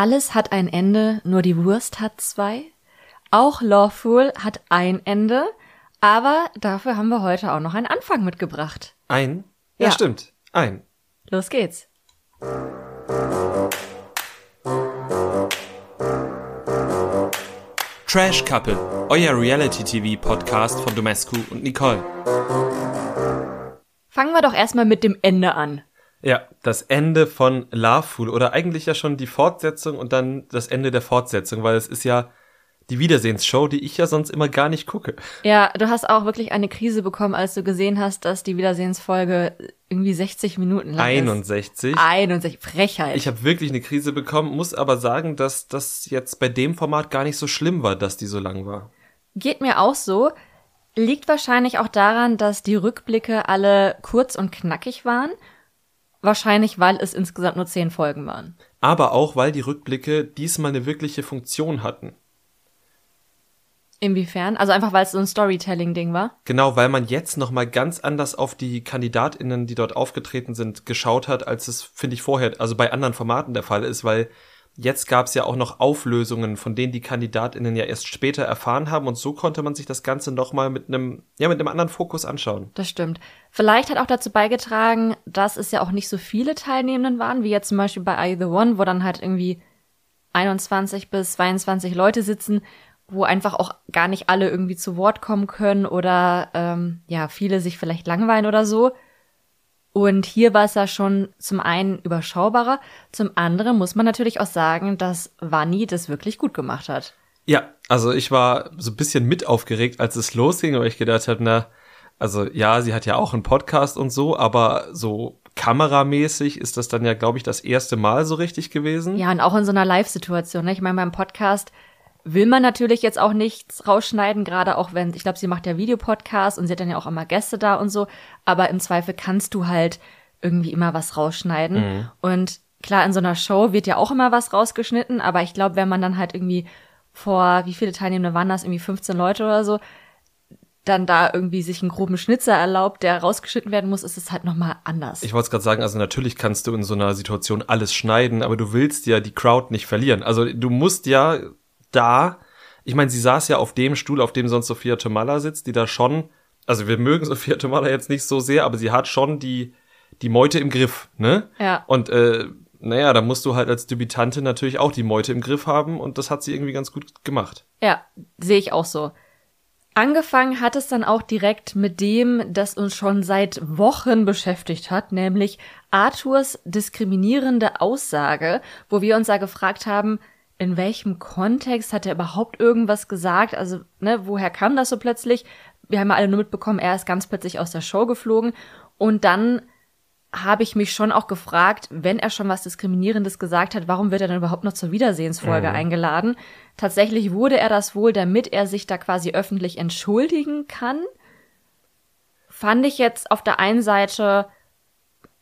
Alles hat ein Ende, nur die Wurst hat zwei. Auch Lawful hat ein Ende, aber dafür haben wir heute auch noch einen Anfang mitgebracht. Ein? Ja, Ja. stimmt. Ein. Los geht's. Trash Couple, euer Reality-TV-Podcast von Domescu und Nicole. Fangen wir doch erstmal mit dem Ende an. Ja, das Ende von Loveful oder eigentlich ja schon die Fortsetzung und dann das Ende der Fortsetzung, weil es ist ja die Wiedersehensshow, die ich ja sonst immer gar nicht gucke. Ja, du hast auch wirklich eine Krise bekommen, als du gesehen hast, dass die Wiedersehensfolge irgendwie 60 Minuten lang 61. ist. 61. Frechheit. Ich habe wirklich eine Krise bekommen, muss aber sagen, dass das jetzt bei dem Format gar nicht so schlimm war, dass die so lang war. Geht mir auch so. Liegt wahrscheinlich auch daran, dass die Rückblicke alle kurz und knackig waren. Wahrscheinlich, weil es insgesamt nur zehn Folgen waren. Aber auch, weil die Rückblicke diesmal eine wirkliche Funktion hatten. Inwiefern? Also einfach, weil es so ein Storytelling-Ding war. Genau, weil man jetzt noch mal ganz anders auf die KandidatInnen, die dort aufgetreten sind, geschaut hat, als es, finde ich, vorher, also bei anderen Formaten der Fall ist, weil jetzt gab es ja auch noch Auflösungen, von denen die KandidatInnen ja erst später erfahren haben und so konnte man sich das Ganze noch mal mit einem, ja, mit einem anderen Fokus anschauen. Das stimmt. Vielleicht hat auch dazu beigetragen, dass es ja auch nicht so viele Teilnehmenden waren, wie jetzt zum Beispiel bei I The One, wo dann halt irgendwie 21 bis 22 Leute sitzen, wo einfach auch gar nicht alle irgendwie zu Wort kommen können oder ähm, ja, viele sich vielleicht langweilen oder so. Und hier war es ja schon zum einen überschaubarer, zum anderen muss man natürlich auch sagen, dass Vanni das wirklich gut gemacht hat. Ja, also ich war so ein bisschen mit aufgeregt, als es losging, weil ich gedacht habe, na, also ja, sie hat ja auch einen Podcast und so, aber so kameramäßig ist das dann ja, glaube ich, das erste Mal so richtig gewesen. Ja, und auch in so einer Live-Situation. Ne? Ich meine, beim Podcast will man natürlich jetzt auch nichts rausschneiden, gerade auch wenn, ich glaube, sie macht ja Videopodcast und sie hat dann ja auch immer Gäste da und so, aber im Zweifel kannst du halt irgendwie immer was rausschneiden. Und klar, in so einer Show wird ja auch immer was rausgeschnitten, aber ich glaube, wenn man dann halt irgendwie vor, wie viele Teilnehmende waren das, irgendwie 15 Leute oder so, dann da irgendwie sich einen groben Schnitzer erlaubt, der rausgeschnitten werden muss, ist es halt nochmal anders. Ich wollte es gerade sagen, also natürlich kannst du in so einer Situation alles schneiden, aber du willst ja die Crowd nicht verlieren. Also du musst ja da, ich meine, sie saß ja auf dem Stuhl, auf dem sonst Sophia Tomalla sitzt, die da schon, also wir mögen Sophia Tomalla jetzt nicht so sehr, aber sie hat schon die, die Meute im Griff, ne? Ja. Und äh, naja, da musst du halt als Debütante natürlich auch die Meute im Griff haben und das hat sie irgendwie ganz gut gemacht. Ja, sehe ich auch so. Angefangen hat es dann auch direkt mit dem, das uns schon seit Wochen beschäftigt hat, nämlich Arthurs diskriminierende Aussage, wo wir uns da gefragt haben, in welchem Kontext hat er überhaupt irgendwas gesagt? Also, ne, woher kam das so plötzlich? Wir haben ja alle nur mitbekommen, er ist ganz plötzlich aus der Show geflogen und dann habe ich mich schon auch gefragt, wenn er schon was Diskriminierendes gesagt hat, warum wird er dann überhaupt noch zur Wiedersehensfolge eingeladen? Tatsächlich wurde er das wohl, damit er sich da quasi öffentlich entschuldigen kann. Fand ich jetzt auf der einen Seite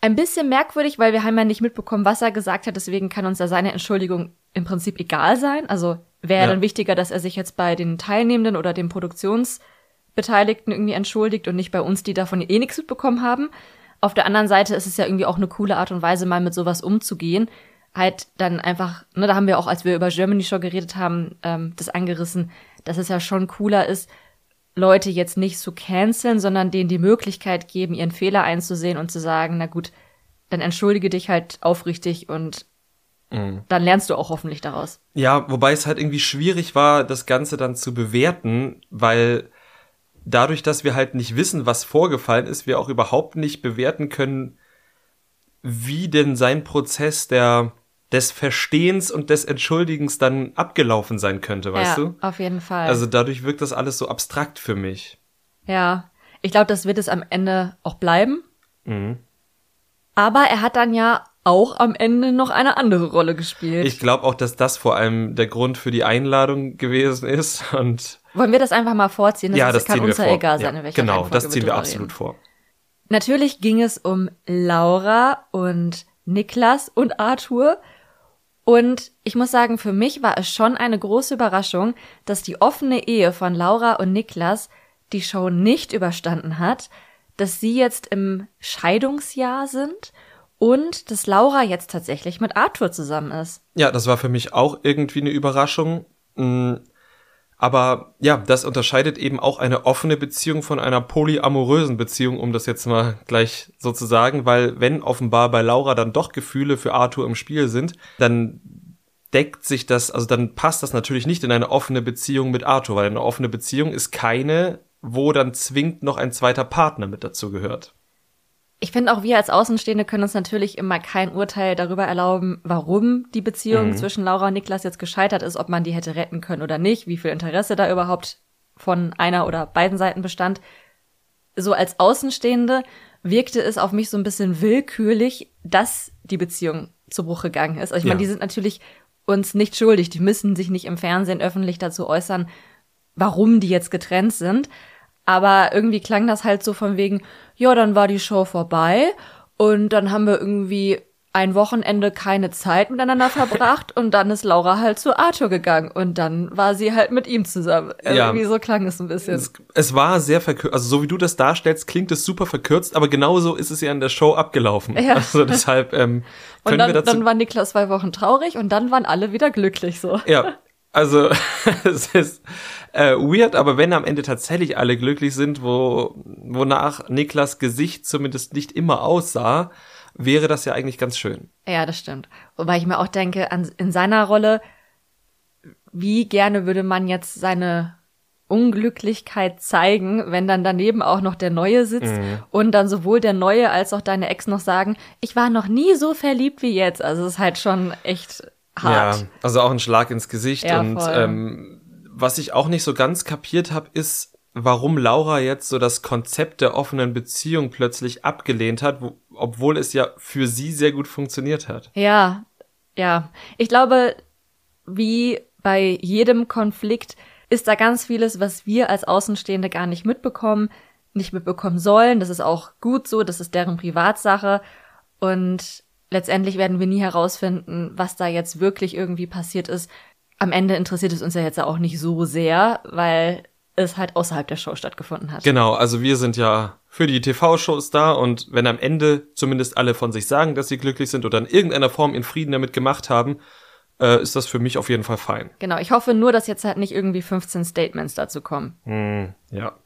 ein bisschen merkwürdig, weil wir haben ja nicht mitbekommen, was er gesagt hat, deswegen kann uns da seine Entschuldigung im Prinzip egal sein. Also wäre Ja. dann wichtiger, dass er sich jetzt bei den Teilnehmenden oder den Produktionsbeteiligten irgendwie entschuldigt und nicht bei uns, die davon eh nichts mitbekommen haben. Auf der anderen Seite ist es ja irgendwie auch eine coole Art und Weise, mal mit sowas umzugehen. Halt dann einfach, ne, da haben wir auch, als wir über Germany Show geredet haben, ähm, das angerissen, dass es ja schon cooler ist, Leute jetzt nicht zu canceln, sondern denen die Möglichkeit geben, ihren Fehler einzusehen und zu sagen, na gut, dann entschuldige dich halt aufrichtig und dann lernst du auch hoffentlich daraus. Ja, wobei es halt irgendwie schwierig war, das Ganze dann zu bewerten, weil dadurch, dass wir halt nicht wissen, was vorgefallen ist, wir auch überhaupt nicht bewerten können, wie denn sein Prozess der des Verstehens und des Entschuldigens dann abgelaufen sein könnte, weißt ja, du? auf jeden Fall. Also dadurch wirkt das alles so abstrakt für mich. ja, ich glaube, das wird es am Ende auch bleiben. Mhm. Aber er hat dann ja auch am Ende noch eine andere Rolle gespielt. Ich glaube auch, dass das vor allem der Grund für die Einladung gewesen ist und Wollen wir das einfach mal vorziehen? Das ja, ist, das kann uns ja egal sein, ja, in welcher genau, Reihenfolge das ziehen wir absolut vor. Natürlich ging es um Laura und Niklas und Arthur. Und ich muss sagen, für mich war es schon eine große Überraschung, dass die offene Ehe von Laura und Niklas die Show nicht überstanden hat, dass sie jetzt im Scheidungsjahr sind und dass Laura jetzt tatsächlich mit Arthur zusammen ist. Ja, das war für mich auch irgendwie eine Überraschung. Aber ja, das unterscheidet eben auch eine offene Beziehung von einer polyamorösen Beziehung, um das jetzt mal gleich so zu sagen, weil wenn offenbar bei Laura dann doch Gefühle für Arthur im Spiel sind, dann deckt sich das, also dann passt das natürlich nicht in eine offene Beziehung mit Arthur, weil eine offene Beziehung ist keine, wo dann zwingend noch ein zweiter Partner mit dazu gehört. Ich finde auch wir als Außenstehende können uns natürlich immer kein Urteil darüber erlauben, warum die Beziehung mhm. zwischen Laura und Niklas jetzt gescheitert ist, ob man die hätte retten können oder nicht, wie viel Interesse da überhaupt von einer oder beiden Seiten bestand. So als Außenstehende wirkte es auf mich so ein bisschen willkürlich, dass die Beziehung zu Bruch gegangen ist. Also ich ja. meine, die sind natürlich uns nicht schuldig. Die müssen sich nicht im Fernsehen öffentlich dazu äußern, warum die jetzt getrennt sind. Aber irgendwie klang das halt so von wegen, ja, dann war die Show vorbei und dann haben wir irgendwie ein Wochenende keine Zeit miteinander verbracht und dann ist Laura halt zu Arthur gegangen und dann war sie halt mit ihm zusammen. Ja. Irgendwie so klang es ein bisschen. Es, es war sehr verkürzt, also so wie du das darstellst, klingt es super verkürzt, aber genauso ist es ja in der Show abgelaufen. Ja. Also deshalb ähm, können und dann, wir dazu. Dann war Niklas zwei Wochen traurig und dann waren alle wieder glücklich so. Ja, also es ist äh, weird, aber wenn am Ende tatsächlich alle glücklich sind, wo wonach Niklas Gesicht zumindest nicht immer aussah, wäre das ja eigentlich ganz schön. Ja, das stimmt. Wobei ich mir auch denke, an, in seiner Rolle, wie gerne würde man jetzt seine Unglücklichkeit zeigen, wenn dann daneben auch noch der Neue sitzt mhm. und dann sowohl der Neue als auch deine Ex noch sagen, ich war noch nie so verliebt wie jetzt. Also es ist halt schon echt hart. Ja, also auch ein Schlag ins Gesicht. Ja, und ähm, was ich auch nicht so ganz kapiert habe, ist, warum Laura jetzt so das Konzept der offenen Beziehung plötzlich abgelehnt hat, wo, obwohl es ja für sie sehr gut funktioniert hat. Ja, ja. Ich glaube, wie bei jedem Konflikt ist da ganz vieles, was wir als Außenstehende gar nicht mitbekommen, nicht mitbekommen sollen. Das ist auch gut so, das ist deren Privatsache. Und letztendlich werden wir nie herausfinden, was da jetzt wirklich irgendwie passiert ist. Am Ende interessiert es uns ja jetzt auch nicht so sehr, weil es halt außerhalb der Show stattgefunden hat. Genau, also wir sind ja für die TV-Shows da und wenn am Ende zumindest alle von sich sagen, dass sie glücklich sind oder in irgendeiner Form in Frieden damit gemacht haben, äh, ist das für mich auf jeden Fall fein. Genau, ich hoffe nur, dass jetzt halt nicht irgendwie 15 Statements dazu kommen. Mm, ja.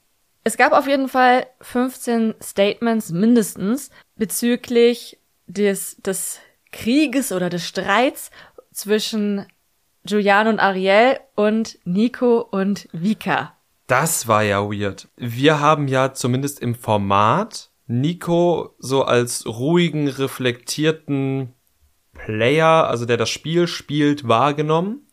Es gab auf jeden Fall 15 Statements mindestens bezüglich des, des Krieges oder des Streits zwischen Julian und Ariel und Nico und Vika. Das war ja weird. Wir haben ja zumindest im Format Nico so als ruhigen, reflektierten Player, also der das Spiel spielt, wahrgenommen.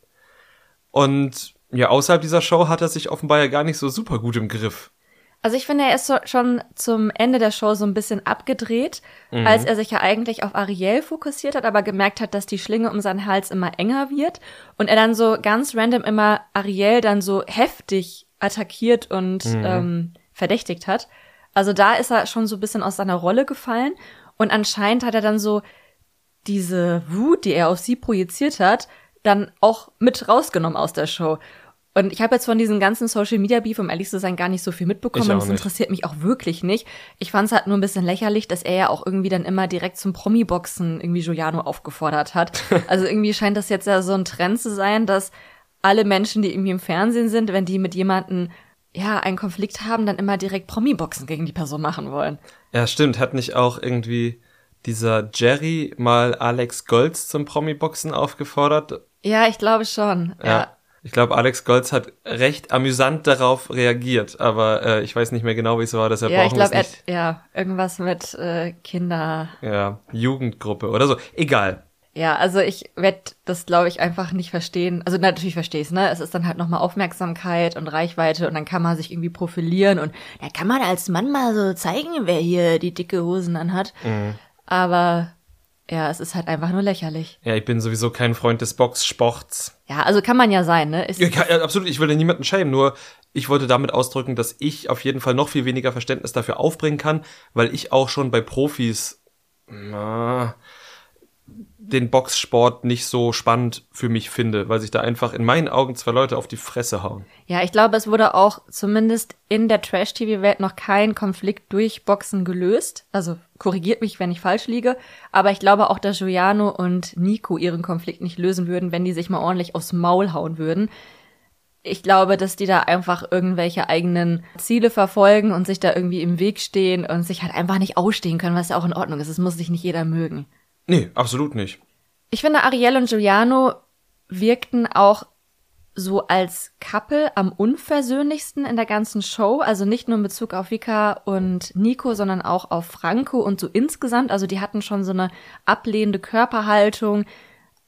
Und ja, außerhalb dieser Show hat er sich offenbar ja gar nicht so super gut im Griff. Also ich finde, er ist so, schon zum Ende der Show so ein bisschen abgedreht, mhm. als er sich ja eigentlich auf Ariel fokussiert hat, aber gemerkt hat, dass die Schlinge um seinen Hals immer enger wird und er dann so ganz random immer Ariel dann so heftig attackiert und mhm. ähm, verdächtigt hat. Also da ist er schon so ein bisschen aus seiner Rolle gefallen und anscheinend hat er dann so diese Wut, die er auf sie projiziert hat, dann auch mit rausgenommen aus der Show. Und ich habe jetzt von diesem ganzen Social Media Beef, um ehrlich zu sein, gar nicht so viel mitbekommen. Und das interessiert mich auch wirklich nicht. Ich fand es halt nur ein bisschen lächerlich, dass er ja auch irgendwie dann immer direkt zum Promi-Boxen irgendwie Giuliano aufgefordert hat. Also irgendwie scheint das jetzt ja so ein Trend zu sein, dass alle Menschen, die irgendwie im Fernsehen sind, wenn die mit jemandem ja einen Konflikt haben, dann immer direkt Promi-Boxen gegen die Person machen wollen. Ja, stimmt. Hat nicht auch irgendwie dieser Jerry mal Alex Golds zum Promi-Boxen aufgefordert? Ja, ich glaube schon. ja. ja. Ich glaube, Alex Golz hat recht amüsant darauf reagiert, aber äh, ich weiß nicht mehr genau, wie es war, deshalb ja, brauchen wir es nicht. Ja, irgendwas mit äh, Kinder. Ja, Jugendgruppe oder so. Egal. Ja, also ich werde das, glaube ich, einfach nicht verstehen. Also natürlich verstehe ich ne? Es ist dann halt nochmal Aufmerksamkeit und Reichweite und dann kann man sich irgendwie profilieren und da kann man als Mann mal so zeigen, wer hier die dicke Hosen anhat. Mhm. Aber ja, es ist halt einfach nur lächerlich. Ja, ich bin sowieso kein Freund des Boxsports. Ja, also kann man ja sein, ne? Ja, ja, absolut, ich will ja niemanden schämen, nur ich wollte damit ausdrücken, dass ich auf jeden Fall noch viel weniger Verständnis dafür aufbringen kann, weil ich auch schon bei Profis na, den Boxsport nicht so spannend für mich finde, weil sich da einfach in meinen Augen zwei Leute auf die Fresse hauen. Ja, ich glaube, es wurde auch zumindest in der Trash-TV-Welt noch kein Konflikt durch Boxen gelöst. Also korrigiert mich, wenn ich falsch liege. Aber ich glaube auch, dass Giuliano und Nico ihren Konflikt nicht lösen würden, wenn die sich mal ordentlich aufs Maul hauen würden. Ich glaube, dass die da einfach irgendwelche eigenen Ziele verfolgen und sich da irgendwie im Weg stehen und sich halt einfach nicht ausstehen können, was ja auch in Ordnung ist. Es muss sich nicht jeder mögen. Nee, absolut nicht. Ich finde, Ariel und Giuliano wirkten auch so als Couple am unversöhnlichsten in der ganzen Show. Also nicht nur in Bezug auf Vika und Nico, sondern auch auf Franco und so insgesamt. Also die hatten schon so eine ablehnende Körperhaltung,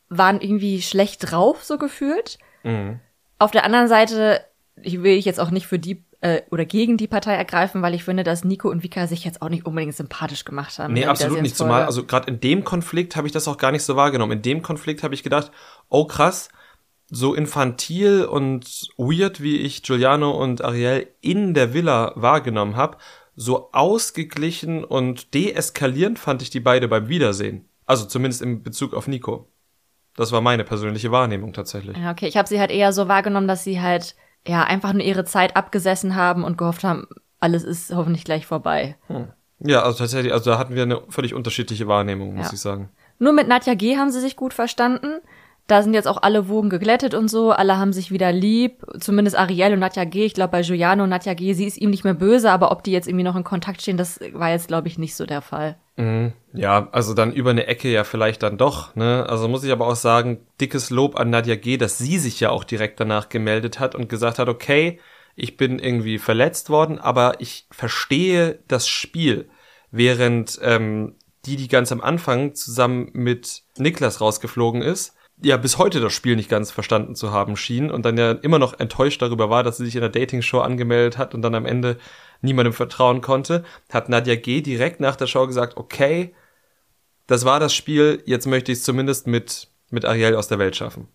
waren irgendwie schlecht drauf, so gefühlt. Mhm. Auf der anderen Seite, ich will ich jetzt auch nicht für die äh, oder gegen die Partei ergreifen, weil ich finde, dass Nico und Vika sich jetzt auch nicht unbedingt sympathisch gemacht haben. Nee, absolut nicht. Zumal, also gerade in dem Konflikt habe ich das auch gar nicht so wahrgenommen. In dem Konflikt habe ich gedacht, oh krass, so infantil und weird, wie ich Giuliano und Ariel in der Villa wahrgenommen habe, so ausgeglichen und deeskalierend fand ich die beide beim Wiedersehen. Also zumindest in Bezug auf Nico. Das war meine persönliche Wahrnehmung tatsächlich. Ja, okay. Ich habe sie halt eher so wahrgenommen, dass sie halt ja, einfach nur ihre Zeit abgesessen haben und gehofft haben, alles ist hoffentlich gleich vorbei. Hm. Ja, also tatsächlich, also da hatten wir eine völlig unterschiedliche Wahrnehmung, muss ja. ich sagen. Nur mit Nadja G. haben sie sich gut verstanden. Da sind jetzt auch alle Wogen geglättet und so. Alle haben sich wieder lieb. Zumindest Ariel und Nadja G. Ich glaube, bei Giuliano und Nadja G. Sie ist ihm nicht mehr böse, aber ob die jetzt irgendwie noch in Kontakt stehen, das war jetzt, glaube ich, nicht so der Fall. Mhm. Ja, also dann über eine Ecke ja vielleicht dann doch. Ne? Also muss ich aber auch sagen, dickes Lob an Nadja G., dass sie sich ja auch direkt danach gemeldet hat und gesagt hat, okay, ich bin irgendwie verletzt worden, aber ich verstehe das Spiel. Während ähm, die, die ganz am Anfang zusammen mit Niklas rausgeflogen ist, ja bis heute das Spiel nicht ganz verstanden zu haben schien und dann ja immer noch enttäuscht darüber war, dass sie sich in der Dating-Show angemeldet hat und dann am Ende niemandem vertrauen konnte, hat Nadja G. direkt nach der Show gesagt, okay, das war das Spiel, jetzt möchte ich es zumindest mit, mit Ariel aus der Welt schaffen.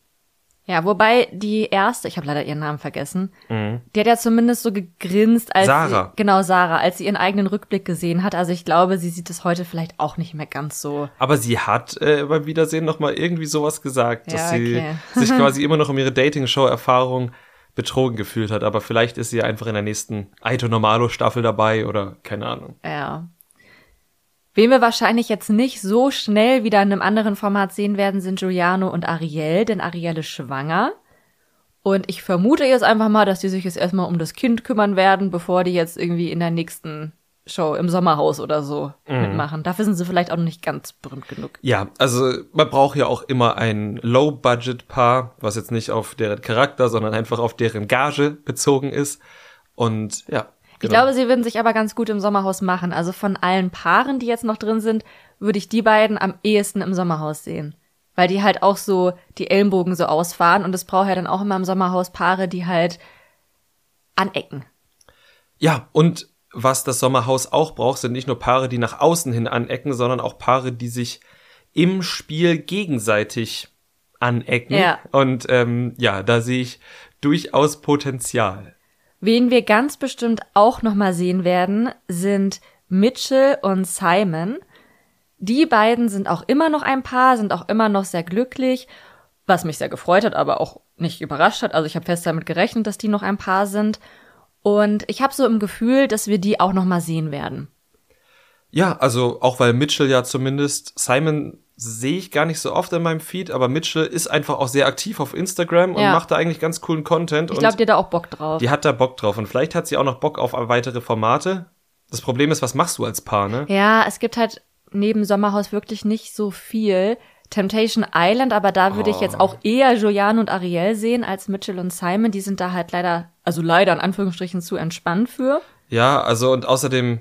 Ja, wobei die erste, ich habe leider ihren Namen vergessen, mhm. die hat ja zumindest so gegrinst, als Sarah. Sie, genau Sarah, als sie ihren eigenen Rückblick gesehen hat. Also ich glaube, sie sieht es heute vielleicht auch nicht mehr ganz so. Aber sie hat äh, beim Wiedersehen noch mal irgendwie sowas gesagt, dass ja, okay. sie sich quasi immer noch um ihre Dating-Show-Erfahrung betrogen gefühlt hat. Aber vielleicht ist sie einfach in der nächsten Aito Normalo Staffel dabei oder keine Ahnung. Ja. Wen wir wahrscheinlich jetzt nicht so schnell wieder in einem anderen Format sehen werden, sind Giuliano und Ariel, denn Ariel ist schwanger. Und ich vermute jetzt einfach mal, dass die sich jetzt erstmal um das Kind kümmern werden, bevor die jetzt irgendwie in der nächsten Show im Sommerhaus oder so mhm. mitmachen. Dafür sind sie vielleicht auch noch nicht ganz berühmt genug. Ja, also man braucht ja auch immer ein Low-Budget-Paar, was jetzt nicht auf deren Charakter, sondern einfach auf deren Gage bezogen ist. Und ja, ich genau. glaube, sie würden sich aber ganz gut im Sommerhaus machen. Also von allen Paaren, die jetzt noch drin sind, würde ich die beiden am ehesten im Sommerhaus sehen. Weil die halt auch so die Ellenbogen so ausfahren und es braucht ja dann auch immer im Sommerhaus Paare, die halt anecken. Ja, und was das Sommerhaus auch braucht, sind nicht nur Paare, die nach außen hin anecken, sondern auch Paare, die sich im Spiel gegenseitig anecken. Ja. Und ähm, ja, da sehe ich durchaus Potenzial. Wen wir ganz bestimmt auch noch mal sehen werden, sind Mitchell und Simon. Die beiden sind auch immer noch ein Paar, sind auch immer noch sehr glücklich, was mich sehr gefreut hat, aber auch nicht überrascht hat. Also ich habe fest damit gerechnet, dass die noch ein Paar sind. Und ich habe so im Gefühl, dass wir die auch noch sehen werden. Ja, also auch weil Mitchell ja zumindest Simon sehe ich gar nicht so oft in meinem Feed, aber Mitchell ist einfach auch sehr aktiv auf Instagram und ja. macht da eigentlich ganz coolen Content. Ich glaube, die hat da auch Bock drauf. Die hat da Bock drauf und vielleicht hat sie auch noch Bock auf weitere Formate. Das Problem ist, was machst du als Paar, ne? Ja, es gibt halt neben Sommerhaus wirklich nicht so viel. Temptation Island, aber da würde oh. ich jetzt auch eher Jojan und Ariel sehen als Mitchell und Simon. Die sind da halt leider, also leider in Anführungsstrichen zu entspannt für. Ja, also und außerdem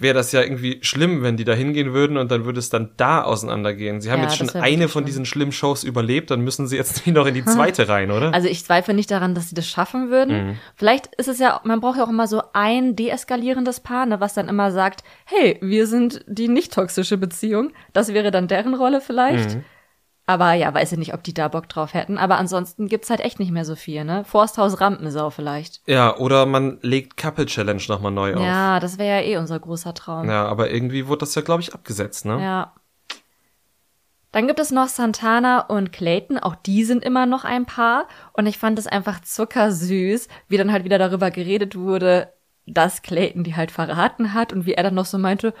wäre das ja irgendwie schlimm, wenn die da hingehen würden und dann würde es dann da auseinandergehen. Sie haben ja, jetzt schon eine von diesen schlimmen Shows überlebt, dann müssen sie jetzt noch in die zweite rein, oder? Also ich zweifle nicht daran, dass sie das schaffen würden. Mhm. Vielleicht ist es ja, man braucht ja auch immer so ein deeskalierendes Paar, ne, was dann immer sagt, hey, wir sind die nicht toxische Beziehung. Das wäre dann deren Rolle vielleicht. Mhm. Aber ja, weiß ich nicht, ob die da Bock drauf hätten. Aber ansonsten gibt's halt echt nicht mehr so viel, ne? Forsthaus Rampensau vielleicht. Ja, oder man legt Couple Challenge nochmal neu auf. Ja, das wäre ja eh unser großer Traum. Ja, aber irgendwie wurde das ja, glaube ich, abgesetzt, ne? Ja. Dann gibt es noch Santana und Clayton, auch die sind immer noch ein Paar. Und ich fand es einfach zuckersüß, wie dann halt wieder darüber geredet wurde, dass Clayton die halt verraten hat und wie er dann noch so meinte,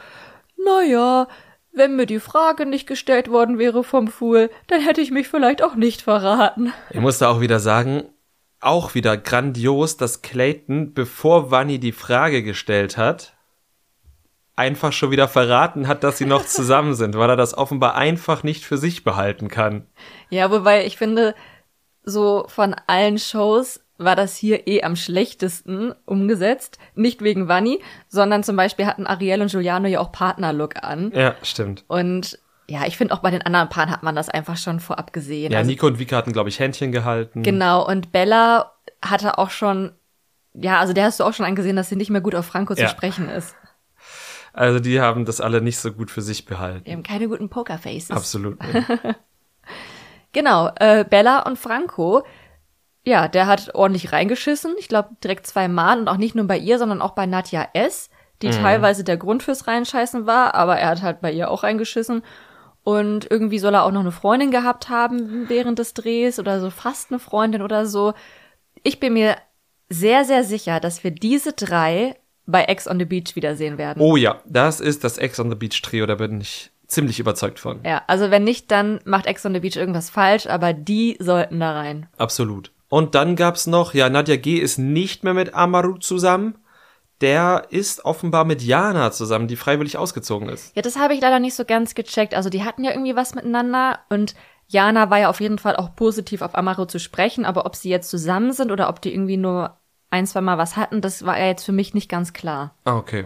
naja, wenn mir die Frage nicht gestellt worden wäre vom Fool, dann hätte ich mich vielleicht auch nicht verraten. Ich musste auch wieder sagen, auch wieder grandios, dass Clayton, bevor Vanni die Frage gestellt hat, einfach schon wieder verraten hat, dass sie noch zusammen sind, weil er das offenbar einfach nicht für sich behalten kann. Ja, wobei ich finde, so von allen Shows war das hier eh am schlechtesten umgesetzt. Nicht wegen Vanni, sondern zum Beispiel hatten Ariel und Giuliano ja auch Partnerlook an. Ja, stimmt. Und ja, ich finde auch bei den anderen Paaren hat man das einfach schon vorab gesehen. Ja, also, Nico und Vika hatten, glaube ich, Händchen gehalten. Genau, und Bella hatte auch schon, ja, also der hast du auch schon angesehen, dass sie nicht mehr gut auf Franco Ja. zu sprechen ist. Also die haben das alle nicht so gut für sich behalten. Wir haben keine guten Pokerfaces. Absolut. Genau, äh, Bella und Franco, ja, der hat ordentlich reingeschissen. Ich glaube direkt zweimal und auch nicht nur bei ihr, sondern auch bei Nadja S., die teilweise der Grund fürs Reinscheißen war, aber er hat halt bei ihr auch reingeschissen. Und irgendwie soll er auch noch eine Freundin gehabt haben während des Drehs oder so fast eine Freundin oder so. Ich bin mir sehr, sehr sicher, dass wir diese drei bei Ex on the Beach wiedersehen werden. Oh ja, das ist das Ex on the Beach Trio, da bin ich ziemlich überzeugt von. Ja, also wenn nicht, dann macht Ex on the Beach irgendwas falsch, aber die sollten da rein. Absolut. Und dann gab's noch, ja, Nadja G. ist nicht mehr mit Amaru zusammen. Der ist offenbar mit Jana zusammen, die freiwillig ausgezogen ist. Ja, das habe ich leider nicht so ganz gecheckt. Also die hatten ja irgendwie was miteinander und Jana war ja auf jeden Fall auch positiv auf Amaro zu sprechen, aber ob sie jetzt zusammen sind oder ob die irgendwie nur ein, zwei Mal was hatten, das war ja jetzt für mich nicht ganz klar. Ah, okay.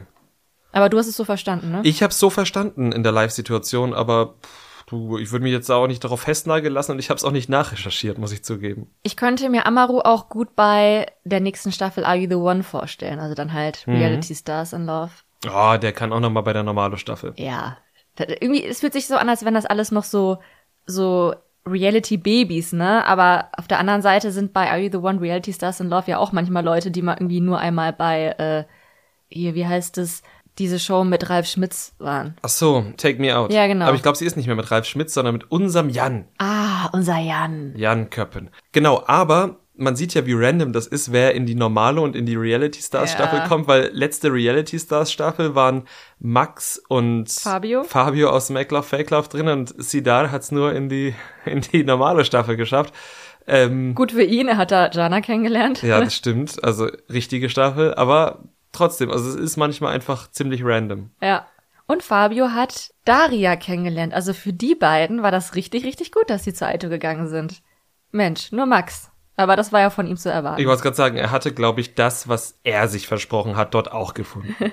Aber du hast es so verstanden, ne? Ich hab's so verstanden in der Live-Situation, aber pff, du, ich würde mich jetzt auch nicht darauf festnageln lassen und ich hab's auch nicht nachrecherchiert, muss ich zugeben. Ich könnte mir Amaru auch gut bei der nächsten Staffel Are You the One vorstellen. Also dann halt Reality Stars in Love. Oh, der kann auch noch mal bei der normale Staffel. Ja. Irgendwie, es fühlt sich so an, als wenn das alles noch so, so Reality-Babys, ne? Aber auf der anderen Seite sind bei Are You the One Reality Stars in Love ja auch manchmal Leute, die mal irgendwie nur einmal bei, äh, hier, wie heißt es, diese Show mit Ralf Schmitz waren. Ach so, Take Me Out. Ja, genau. Aber ich glaube, sie ist nicht mehr mit Ralf Schmitz, sondern mit unserem Jan. Ah, unser Jan. Jan Köppen. Genau, aber man sieht ja, wie random das ist, wer in die normale und in die Reality Stars Ja. Staffel kommt, weil letzte Reality Stars Staffel waren Max und Fabio. Fabio aus Make Love Fake Love drin und Sidar hat's nur in die, in die normale Staffel geschafft. Ähm, Gut für ihn, er hat da Jana kennengelernt. ja, das stimmt. Also richtige Staffel, aber trotzdem, also es ist manchmal einfach ziemlich random. Ja. Und Fabio hat Daria kennengelernt. Also für die beiden war das richtig, richtig gut, dass sie zur Aito gegangen sind. Mensch, nur Max. Aber das war ja von ihm zu erwarten. Ich wollte gerade sagen, er hatte, glaube ich, das, was er sich versprochen hat, dort auch gefunden.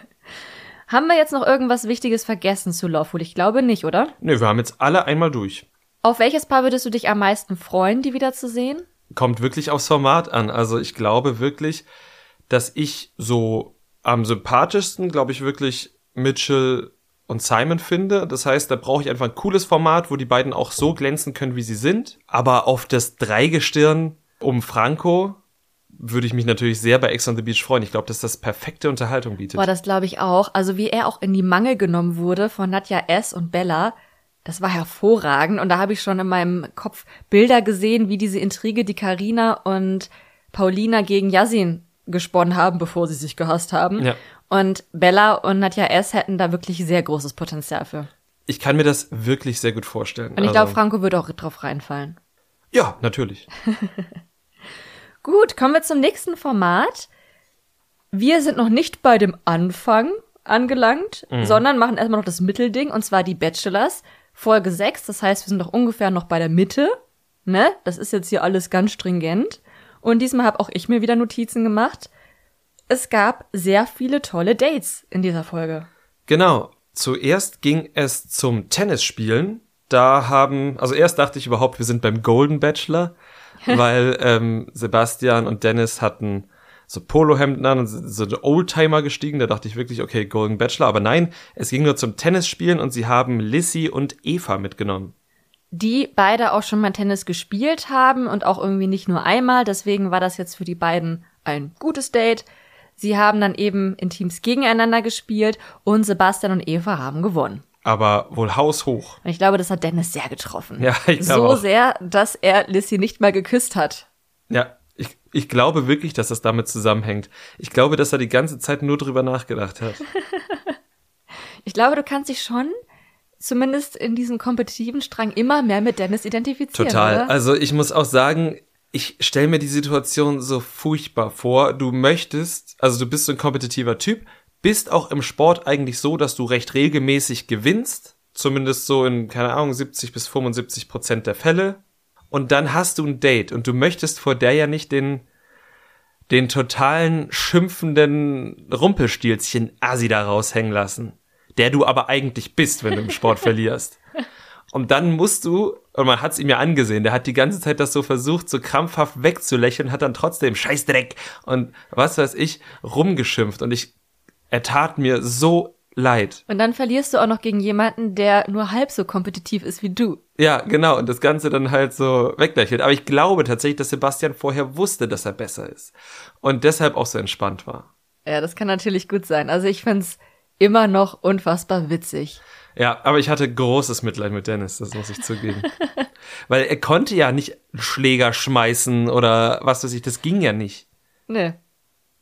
Haben wir jetzt noch irgendwas Wichtiges vergessen zu Lawful? Ich glaube nicht, oder? Nö, wir haben jetzt alle einmal durch. Auf welches Paar würdest du dich am meisten freuen, die wiederzusehen? kommt wirklich aufs Format an. Also ich glaube wirklich, dass ich so am sympathischsten, glaube ich, wirklich Mitchell und Simon finde. Das heißt, da brauche ich einfach ein cooles Format, wo die beiden auch so glänzen können, wie sie sind. Aber auf das Dreigestirn um Franco würde ich mich natürlich sehr bei Ex on the Beach freuen. Ich glaube, dass das perfekte Unterhaltung bietet. Boah, das glaube ich auch. Also wie er auch in die Mangel genommen wurde von Nadja S. und Bella, das war hervorragend. Und da habe ich schon in meinem Kopf Bilder gesehen, wie diese Intrige, die Karina und Paulina gegen Yasin gesponnen haben, bevor sie sich gehasst haben. Ja. Und Bella und Nadja S. hätten da wirklich sehr großes Potenzial für. Ich kann mir das wirklich sehr gut vorstellen. Und ich Also- glaube, Franco würde auch drauf reinfallen. Ja, natürlich. Gut, kommen wir zum nächsten Format. Wir sind noch nicht bei dem Anfang angelangt, sondern machen erstmal noch das Mittelding, und zwar die Bachelors, Folge 6. Das heißt, wir sind noch ungefähr noch bei der Mitte. Ne? Das ist jetzt hier alles ganz stringent. Und diesmal habe auch ich mir wieder Notizen gemacht. Es gab sehr viele tolle Dates in dieser Folge. Genau. Zuerst ging es zum Tennisspielen. Da haben, also erst dachte ich überhaupt, wir sind beim Golden Bachelor, weil ähm, Sebastian und Dennis hatten so Polohemden an und so so Oldtimer gestiegen. Da dachte ich wirklich, okay, Golden Bachelor. Aber nein, es ging nur zum Tennisspielen und sie haben Lissy und Eva mitgenommen. Die beide auch schon mal Tennis gespielt haben und auch irgendwie nicht nur einmal. Deswegen war das jetzt für die beiden ein gutes Date. Sie haben dann eben in Teams gegeneinander gespielt und Sebastian und Eva haben gewonnen. aber wohl haushoch. Und ich glaube, das hat Dennis sehr getroffen. Ja, ich glaube So auch. sehr, dass er Lissy nicht mal geküsst hat. Ja, ich, ich glaube wirklich, dass das damit zusammenhängt. Ich glaube, dass er die ganze Zeit nur drüber nachgedacht hat. Ich glaube, du kannst dich schon, zumindest in diesem kompetitiven Strang, immer mehr mit Dennis identifizieren. Total. Oder? Also ich muss auch sagen, ich stelle mir die Situation so furchtbar vor. Du möchtest, also du bist so ein kompetitiver Typ, bist auch im Sport eigentlich so, dass du recht regelmäßig gewinnst. Zumindest so in, keine Ahnung, 70 bis 75 Prozent der Fälle. Und dann hast du ein Date und du möchtest vor der ja nicht den, den totalen schimpfenden Rumpelstilzchen Asi da raushängen lassen. Der du aber eigentlich bist, wenn du im Sport verlierst. Und dann musst du, und man hat es ihm ja angesehen, der hat die ganze Zeit das so versucht, so krampfhaft wegzulächeln, hat dann trotzdem Scheißdreck und was weiß ich, rumgeschimpft. Und ich, er tat mir so leid. Und dann verlierst du auch noch gegen jemanden, der nur halb so kompetitiv ist wie du. Ja, genau. Und das Ganze dann halt so weglächelt. Aber ich glaube tatsächlich, dass Sebastian vorher wusste, dass er besser ist. Und deshalb auch so entspannt war. Ja, das kann natürlich gut sein. Also ich find's immer noch unfassbar witzig. Ja, aber ich hatte großes Mitleid mit Dennis, das muss ich zugeben. Weil er konnte ja nicht Schläger schmeißen oder was weiß ich, das ging ja nicht. Nee.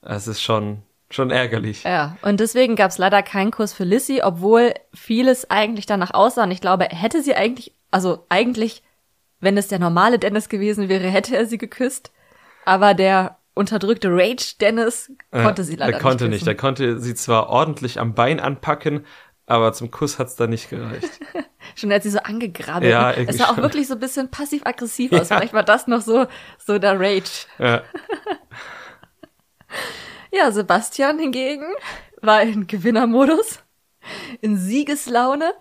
Das ist schon, schon ärgerlich. Ja, und deswegen gab's leider keinen Kurs für Lissy, obwohl vieles eigentlich danach aussah. Und ich glaube, hätte sie eigentlich, also eigentlich, wenn es der normale Dennis gewesen wäre, hätte er sie geküsst. Aber der unterdrückte Rage Dennis konnte sie leider er konnte nicht. nicht. Er konnte sie zwar ordentlich am Bein anpacken, aber zum Kuss hat's da nicht gereicht. Schon als sie so angegrabbelt. Ja, es sah auch schon. wirklich so ein bisschen passiv-aggressiv aus. Ja. Vielleicht war das noch so, so der Rage. ja. Ja, Sebastian hingegen war in Gewinnermodus, in Siegeslaune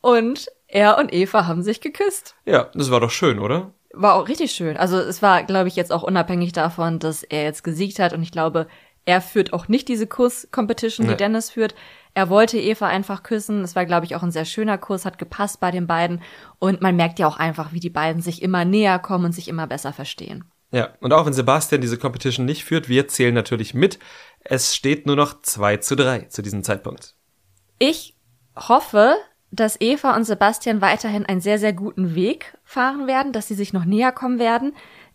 und er und Eva haben sich geküsst. ja, das war doch schön, oder? War auch richtig schön. Also es war, glaube ich, jetzt auch unabhängig davon, dass er jetzt gesiegt hat und ich glaube, er führt auch nicht diese Kuss-Competition, die Nee. Dennis führt. Er wollte Eva einfach küssen. Es war, glaube ich, auch ein sehr schöner Kuss, hat gepasst bei den beiden. Und man merkt ja auch einfach, wie die beiden sich immer näher kommen und sich immer besser verstehen. Ja, und auch wenn Sebastian diese Competition nicht führt, wir zählen natürlich mit. Es steht nur noch 2 zu 3 zu diesem Zeitpunkt. Ich hoffe, dass Eva und Sebastian weiterhin einen sehr, sehr guten Weg fahren werden, dass sie sich noch näher kommen werden.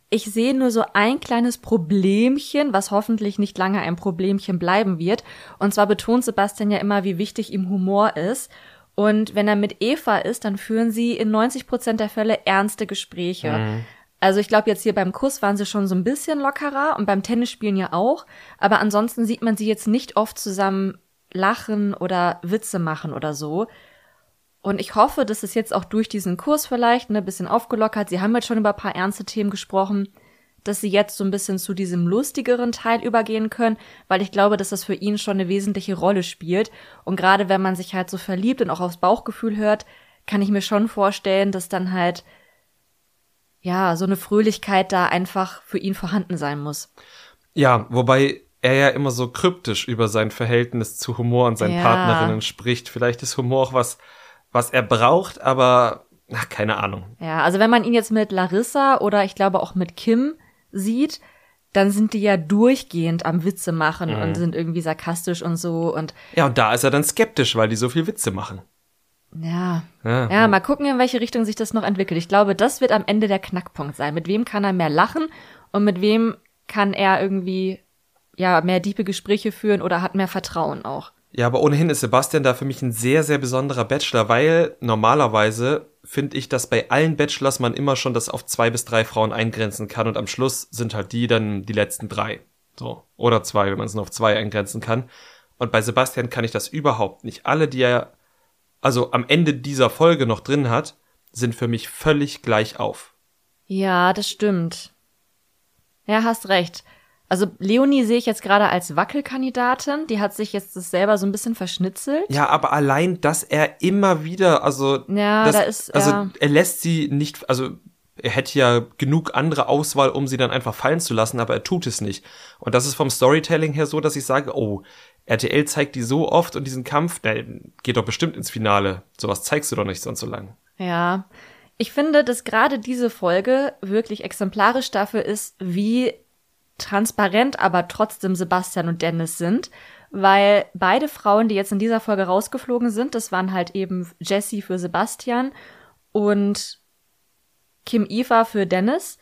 Ich sehe nur so ein kleines Problemchen, was hoffentlich nicht lange ein Problemchen bleiben wird. Und zwar betont Sebastian ja immer, wie wichtig ihm Humor ist. Und wenn er mit Eva ist, dann führen sie in 90 Prozent der Fälle ernste Gespräche. Also ich glaube, jetzt hier beim Kuss waren sie schon so ein bisschen lockerer und beim Tennisspielen ja auch. Aber ansonsten sieht man sie jetzt nicht oft zusammen lachen oder Witze machen oder so. Und ich hoffe, dass es jetzt auch durch diesen Kurs vielleicht ne, ein bisschen aufgelockert. Sie haben jetzt schon über ein paar ernste Themen gesprochen, dass sie jetzt so ein bisschen zu diesem lustigeren Teil übergehen können, weil ich glaube, dass das für ihn schon eine wesentliche Rolle spielt. Und gerade wenn man sich halt so verliebt und auch aufs Bauchgefühl hört, kann ich mir schon vorstellen, dass dann halt ja so eine Fröhlichkeit da einfach für ihn vorhanden sein muss. Ja, wobei er ja immer so kryptisch über sein Verhältnis zu Humor und seinen Ja. Partnerinnen spricht. Vielleicht ist Humor auch was, was er braucht, aber ach, keine Ahnung. Ja, also wenn man ihn jetzt mit Larissa oder ich glaube auch mit Kim sieht, dann sind die ja durchgehend am Witze machen Mhm. und sind irgendwie sarkastisch und so und Ja, und da ist er dann skeptisch, weil die so viel Witze machen. ja. Ja, Ja, mal gucken, in welche Richtung sich das noch entwickelt. Ich glaube, das wird am Ende der Knackpunkt sein. Mit wem kann er mehr lachen und mit wem kann er irgendwie ja mehr diepe Gespräche führen oder hat mehr Vertrauen auch. Ja, aber ohnehin ist Sebastian da für mich ein sehr, sehr besonderer Bachelor, weil normalerweise finde ich, dass bei allen Bachelors man immer schon das auf zwei bis drei Frauen eingrenzen kann und am Schluss sind halt die dann die letzten drei. So. Oder zwei, wenn man es nur auf zwei eingrenzen kann. Und bei Sebastian kann ich das überhaupt nicht. Alle, die er also am Ende dieser Folge noch drin hat, sind für mich völlig gleich auf. Ja, das stimmt. Ja, hast recht. Also Leonie sehe ich jetzt gerade als Wackelkandidatin. Die hat sich jetzt das selber so ein bisschen verschnitzelt. Ja, aber allein, dass er immer wieder, also, Ja, das, da ist, also ja. er lässt sie nicht, also er hätte ja genug andere Auswahl, um sie dann einfach fallen zu lassen, aber er tut es nicht. Und das ist vom Storytelling her so, dass ich sage, oh, RTL zeigt die so oft und diesen Kampf, der geht doch bestimmt ins Finale. Sowas zeigst du doch nicht sonst so lang. Ja. Ich finde, dass gerade diese Folge wirklich exemplarisch dafür ist, wie transparent aber trotzdem Sebastian und Dennis sind, weil beide Frauen, die jetzt in dieser Folge rausgeflogen sind, das waren halt eben Jessie für Sebastian und Kim Eva für Dennis.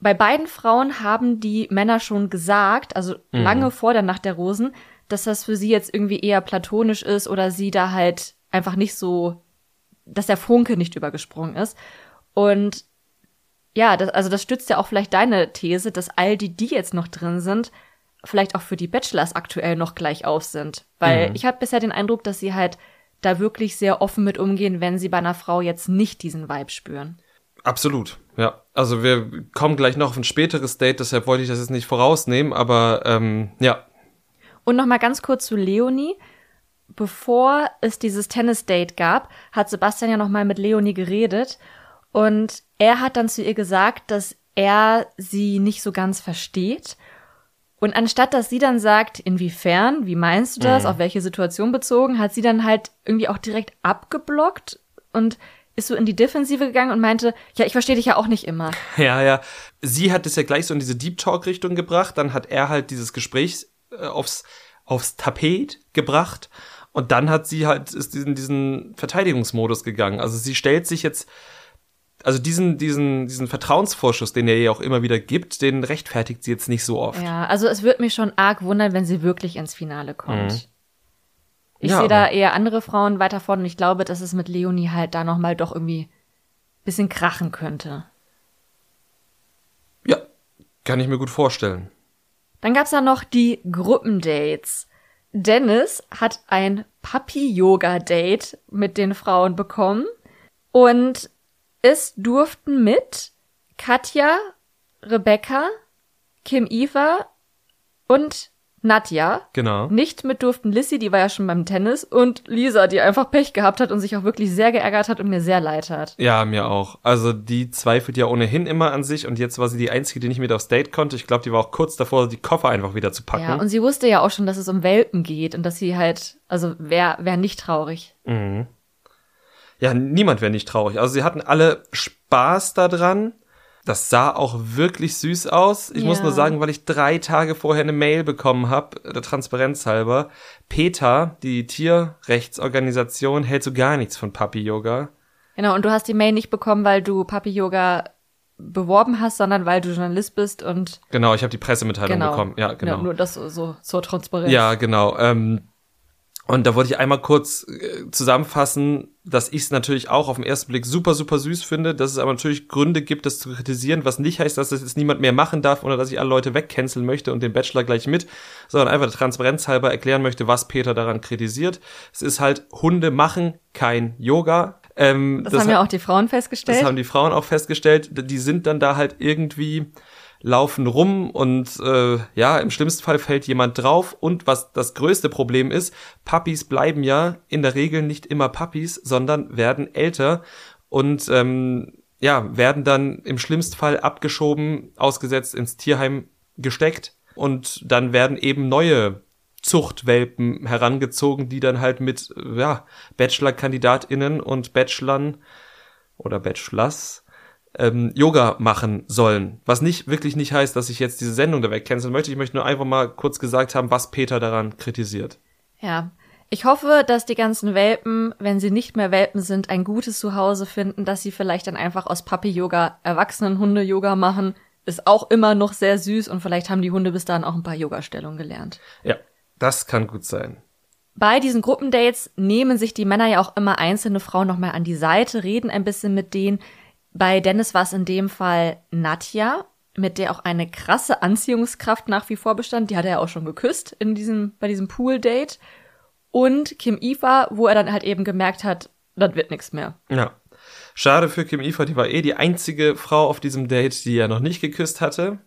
Bei beiden Frauen haben die Männer schon gesagt, also mhm. lange vor der Nacht der Rosen, dass das für sie jetzt irgendwie eher platonisch ist oder sie da halt einfach nicht so, dass der Funke nicht übergesprungen ist. Und ja, das, also das stützt ja auch vielleicht deine These, dass all die, die jetzt noch drin sind, vielleicht auch für die Bachelors aktuell noch gleich auf sind. Weil mhm. ich habe bisher den Eindruck, dass sie halt da wirklich sehr offen mit umgehen, wenn sie bei einer Frau jetzt nicht diesen Vibe spüren. Absolut, ja. Also wir kommen gleich noch auf ein späteres Date, deshalb wollte ich das jetzt nicht vorausnehmen, aber ähm, ja. Und noch mal ganz kurz zu Leonie. Bevor es dieses Tennis-Date gab, hat Sebastian ja noch mal mit Leonie geredet und er hat dann zu ihr gesagt, dass er sie nicht so ganz versteht und anstatt dass sie dann sagt, inwiefern, wie meinst du das, mhm. auf welche Situation bezogen, hat sie dann halt irgendwie auch direkt abgeblockt und ist so in die Defensive gegangen und meinte, ja, ich verstehe dich ja auch nicht immer. Ja, ja. Sie hat es ja gleich so in diese Deep Talk Richtung gebracht, dann hat er halt dieses Gespräch äh, aufs aufs Tapet gebracht und dann hat sie halt ist in diesen Verteidigungsmodus gegangen. Also sie stellt sich jetzt also diesen, diesen, diesen Vertrauensvorschuss, den er ihr auch immer wieder gibt, den rechtfertigt sie jetzt nicht so oft. Ja, also es würde mich schon arg wundern, wenn sie wirklich ins Finale kommt. Mhm. Ich ja, sehe da eher andere Frauen weiter vorne und ich glaube, dass es mit Leonie halt da nochmal doch irgendwie bisschen krachen könnte. Ja, kann ich mir gut vorstellen. Dann gab's da noch die Gruppendates. Dennis hat ein Papi-Yoga-Date mit den Frauen bekommen und es durften mit Katja, Rebecca, Kim Eva und Nadja. Genau. Nicht mit durften Lissy, die war ja schon beim Tennis, und Lisa, die einfach Pech gehabt hat und sich auch wirklich sehr geärgert hat und mir sehr leid hat. Ja, mir auch. Also die zweifelt ja ohnehin immer an sich und jetzt war sie die Einzige, die nicht mit aufs Date konnte. Ich glaube, die war auch kurz davor, die Koffer einfach wieder zu packen. Ja, und sie wusste ja auch schon, dass es um Welpen geht und dass sie halt, also wer wär nicht traurig. Mhm ja, niemand wäre nicht traurig. Also sie hatten alle Spaß daran. Das sah auch wirklich süß aus. Ich ja. muss nur sagen, weil ich drei Tage vorher eine Mail bekommen habe, der Transparenz halber. PETA, die Tierrechtsorganisation, hält so gar nichts von Puppy Yoga. Genau, und du hast die Mail nicht bekommen, weil du Puppy Yoga beworben hast, sondern weil du Journalist bist und genau, ich habe die Pressemitteilung genau. bekommen. Ja, genau. Ja, nur das so zur Transparenz. Ja, genau. Ähm, und da wollte ich einmal kurz äh, zusammenfassen, dass ich es natürlich auch auf den ersten Blick super, super süß finde, dass es aber natürlich Gründe gibt, das zu kritisieren, was nicht heißt, dass das jetzt niemand mehr machen darf oder dass ich alle Leute wegcanceln möchte und den Bachelor gleich mit, sondern einfach der Transparenz halber erklären möchte, was Peter daran kritisiert. Es ist halt, Hunde machen kein Yoga. Ähm, das, das haben ja auch die Frauen festgestellt. Das haben die Frauen auch festgestellt. Die sind dann da halt irgendwie laufen rum und äh, ja, im schlimmsten Fall fällt jemand drauf. Und was das größte Problem ist, Puppies bleiben ja in der Regel nicht immer Puppies, sondern werden älter und ähm, ja, werden dann im schlimmsten Fall abgeschoben, ausgesetzt ins Tierheim gesteckt und dann werden eben neue Zuchtwelpen herangezogen, die dann halt mit ja, Bachelor-KandidatInnen und Bachelorn oder Bachelors ähm, Yoga machen sollen. Was nicht wirklich nicht heißt, dass ich jetzt diese Sendung da wegcanceln möchte. Ich möchte nur einfach mal kurz gesagt haben, was Peter daran kritisiert. Ja. Ich hoffe, dass die ganzen Welpen, wenn sie nicht mehr Welpen sind, ein gutes Zuhause finden, dass sie vielleicht dann einfach aus Papi-Yoga Erwachsenen-Hunde-Yoga machen. Ist auch immer noch sehr süß und vielleicht haben die Hunde bis dahin auch ein paar Yoga-Stellungen gelernt. Ja, das kann gut sein. Bei diesen Gruppendates nehmen sich die Männer ja auch immer einzelne Frauen nochmal an die Seite, reden ein bisschen mit denen. Bei Dennis war es in dem Fall Nadja, mit der auch eine krasse Anziehungskraft nach wie vor bestand. Die hat er ja auch schon geküsst in diesem, bei diesem Pool-Date. Und Kim Eva, wo er dann halt eben gemerkt hat, das wird nichts mehr. Ja. Schade für Kim Eva, die war eh die einzige Frau auf diesem Date, die er noch nicht geküsst hatte.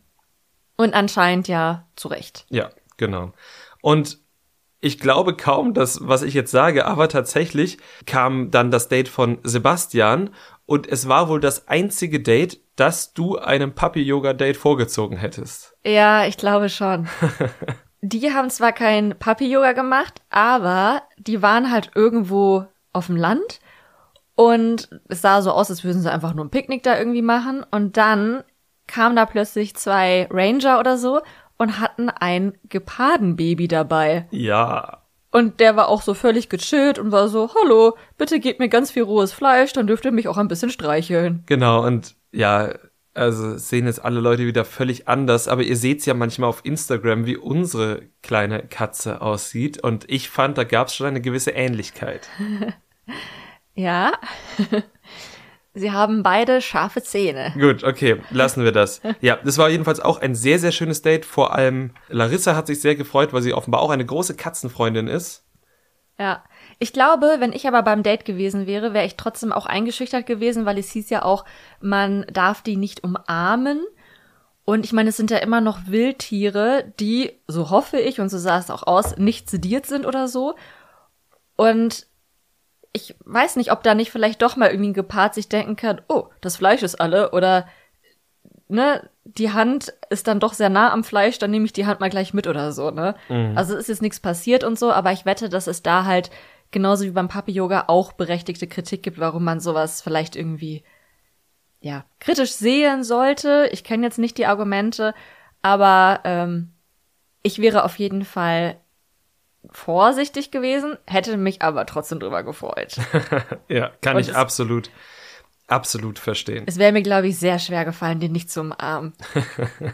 Und anscheinend ja zu Recht. Ja, genau. Und ich glaube kaum, dass was ich jetzt sage, aber tatsächlich kam dann das Date von Sebastian und es war wohl das einzige Date, das du einem Puppy-Yoga-Date vorgezogen hättest. Ja, ich glaube schon. die haben zwar kein Puppy-Yoga gemacht, aber die waren halt irgendwo auf dem Land und es sah so aus, als würden sie einfach nur ein Picknick da irgendwie machen und dann kamen da plötzlich zwei Ranger oder so und hatten ein Gepardenbaby dabei. Ja. Und der war auch so völlig gechillt und war so, hallo, bitte gebt mir ganz viel rohes Fleisch, dann dürft ihr mich auch ein bisschen streicheln. Genau, und ja, also sehen jetzt alle Leute wieder völlig anders, aber ihr seht's ja manchmal auf Instagram, wie unsere kleine Katze aussieht. Und ich fand, da gab's schon eine gewisse Ähnlichkeit. Ja. Sie haben beide scharfe Zähne. Gut, okay, lassen wir das. Ja, das war jedenfalls auch ein sehr, sehr schönes Date. Vor allem Larissa hat sich sehr gefreut, weil sie offenbar auch eine große Katzenfreundin ist. Ja. Ich glaube, wenn ich aber beim Date gewesen wäre, wäre ich trotzdem auch eingeschüchtert gewesen, weil es hieß ja auch, man darf die nicht umarmen. Und ich meine, es sind ja immer noch Wildtiere, die, so hoffe ich, und so sah es auch aus, nicht sediert sind oder so. Und ich weiß nicht, ob da nicht vielleicht doch mal irgendwie ein Gepaart sich denken kann, oh, das Fleisch ist alle oder ne, die Hand ist dann doch sehr nah am Fleisch, dann nehme ich die Hand mal gleich mit oder so, ne? Mhm. Also ist jetzt nichts passiert und so, aber ich wette, dass es da halt genauso wie beim Papi Yoga auch berechtigte Kritik gibt, warum man sowas vielleicht irgendwie ja kritisch sehen sollte. Ich kenne jetzt nicht die Argumente, aber ähm, ich wäre auf jeden Fall vorsichtig gewesen, hätte mich aber trotzdem drüber gefreut. ja, kann Und ich absolut, absolut verstehen. Es wäre mir, glaube ich, sehr schwer gefallen, den nicht zu umarmen.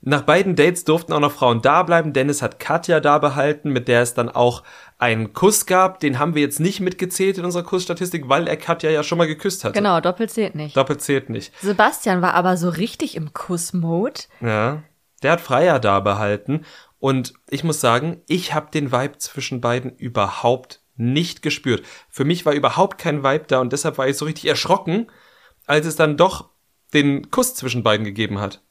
Nach beiden Dates durften auch noch Frauen da bleiben. Dennis hat Katja da behalten, mit der es dann auch einen Kuss gab. Den haben wir jetzt nicht mitgezählt in unserer Kussstatistik, weil er Katja ja schon mal geküsst hat. Genau, doppelt zählt nicht. Doppelt zählt nicht. Sebastian war aber so richtig im Kussmode. Ja. Der hat Freier da behalten und ich muss sagen, ich habe den Vibe zwischen beiden überhaupt nicht gespürt. Für mich war überhaupt kein Vibe da und deshalb war ich so richtig erschrocken, als es dann doch den Kuss zwischen beiden gegeben hat.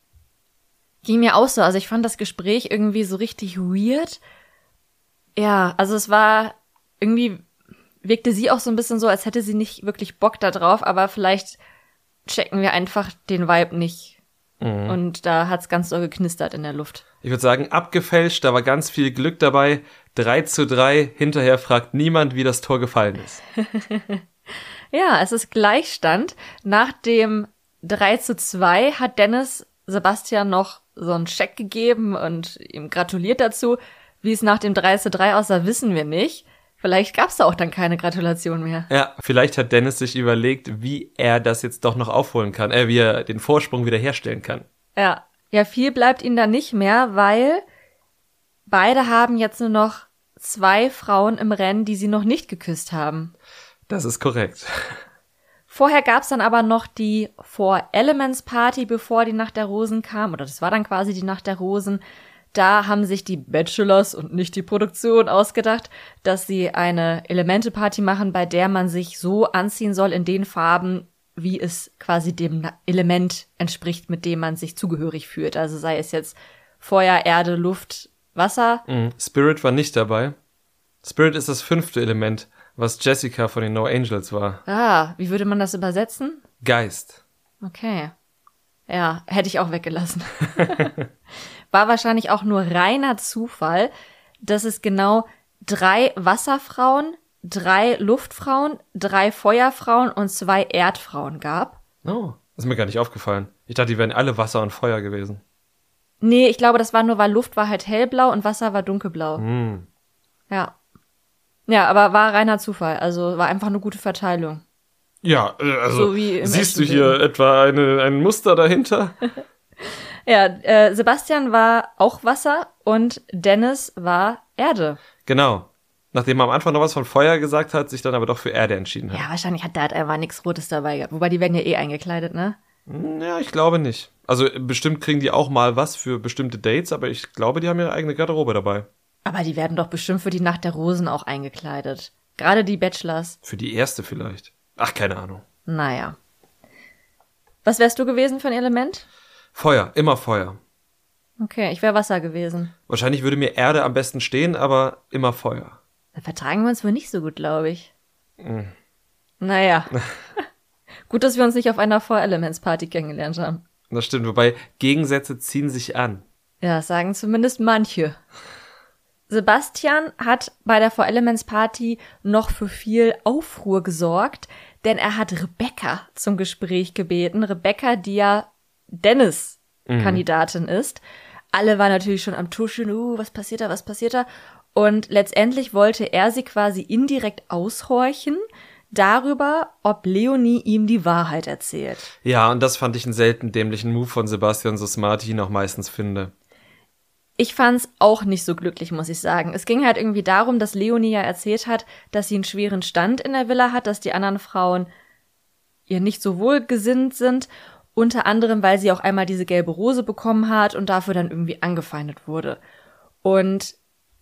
Ging mir auch so. Also ich fand das Gespräch irgendwie so richtig weird. Ja, also es war irgendwie wirkte sie auch so ein bisschen so, als hätte sie nicht wirklich Bock da drauf, aber vielleicht checken wir einfach den Vibe nicht. Mhm. Und da hat's ganz so geknistert in der Luft ich würde sagen, abgefälscht, da war ganz viel Glück dabei. 3 zu 3, hinterher fragt niemand, wie das Tor gefallen ist. ja, es ist Gleichstand. Nach dem 3 zu 2 hat Dennis Sebastian noch so einen Scheck gegeben und ihm gratuliert dazu. Wie es nach dem 3 zu 3 aussah, wissen wir nicht. Vielleicht gab es da auch dann keine Gratulation mehr. Ja, vielleicht hat Dennis sich überlegt, wie er das jetzt doch noch aufholen kann, äh, wie er den Vorsprung wiederherstellen kann. Ja, ja, viel bleibt ihnen da nicht mehr, weil beide haben jetzt nur noch zwei Frauen im Rennen, die sie noch nicht geküsst haben. Das ist korrekt. Vorher gab's dann aber noch die Four Elements Party, bevor die Nacht der Rosen kam, oder das war dann quasi die Nacht der Rosen. Da haben sich die Bachelors und nicht die Produktion ausgedacht, dass sie eine Elemente Party machen, bei der man sich so anziehen soll in den Farben, wie es quasi dem Element entspricht, mit dem man sich zugehörig fühlt. Also sei es jetzt Feuer, Erde, Luft, Wasser. Mhm. Spirit war nicht dabei. Spirit ist das fünfte Element, was Jessica von den No Angels war. Ah, wie würde man das übersetzen? Geist. Okay. Ja, hätte ich auch weggelassen. war wahrscheinlich auch nur reiner Zufall, dass es genau drei Wasserfrauen, drei Luftfrauen, drei Feuerfrauen und zwei Erdfrauen gab. Oh, ist mir gar nicht aufgefallen. Ich dachte, die wären alle Wasser und Feuer gewesen. Nee, ich glaube, das war nur, weil Luft war halt hellblau und Wasser war dunkelblau. Mm. Ja. Ja, aber war reiner Zufall. Also war einfach eine gute Verteilung. Ja, äh, also so siehst du hier Leben. etwa eine, ein Muster dahinter? ja, äh, Sebastian war auch Wasser und Dennis war Erde. Genau nachdem er am Anfang noch was von Feuer gesagt hat, sich dann aber doch für Erde entschieden hat. Ja, wahrscheinlich hat da halt einfach nichts Rotes dabei gehabt. Wobei die werden ja eh eingekleidet, ne? Hm, ja, ich glaube nicht. Also bestimmt kriegen die auch mal was für bestimmte Dates, aber ich glaube, die haben ihre eigene Garderobe dabei. Aber die werden doch bestimmt für die Nacht der Rosen auch eingekleidet. Gerade die Bachelors. Für die erste vielleicht. Ach, keine Ahnung. Naja. Was wärst du gewesen für ein Element? Feuer, immer Feuer. Okay, ich wäre Wasser gewesen. Wahrscheinlich würde mir Erde am besten stehen, aber immer Feuer. Da vertragen wir uns wohl nicht so gut, glaube ich. Mhm. Naja. gut, dass wir uns nicht auf einer Four Elements Party kennengelernt haben. Das stimmt, wobei Gegensätze ziehen sich an. Ja, sagen zumindest manche. Sebastian hat bei der Four Elements Party noch für viel Aufruhr gesorgt, denn er hat Rebecca zum Gespräch gebeten. Rebecca, die ja Dennis mhm. Kandidatin ist. Alle waren natürlich schon am Tuschen, uh, was passiert da, was passiert da? Und letztendlich wollte er sie quasi indirekt aushorchen darüber, ob Leonie ihm die Wahrheit erzählt. Ja, und das fand ich einen selten dämlichen Move von Sebastian, so smart ich ihn auch meistens finde. Ich fand's auch nicht so glücklich, muss ich sagen. Es ging halt irgendwie darum, dass Leonie ja erzählt hat, dass sie einen schweren Stand in der Villa hat, dass die anderen Frauen ihr nicht so wohlgesinnt sind, unter anderem, weil sie auch einmal diese gelbe Rose bekommen hat und dafür dann irgendwie angefeindet wurde. Und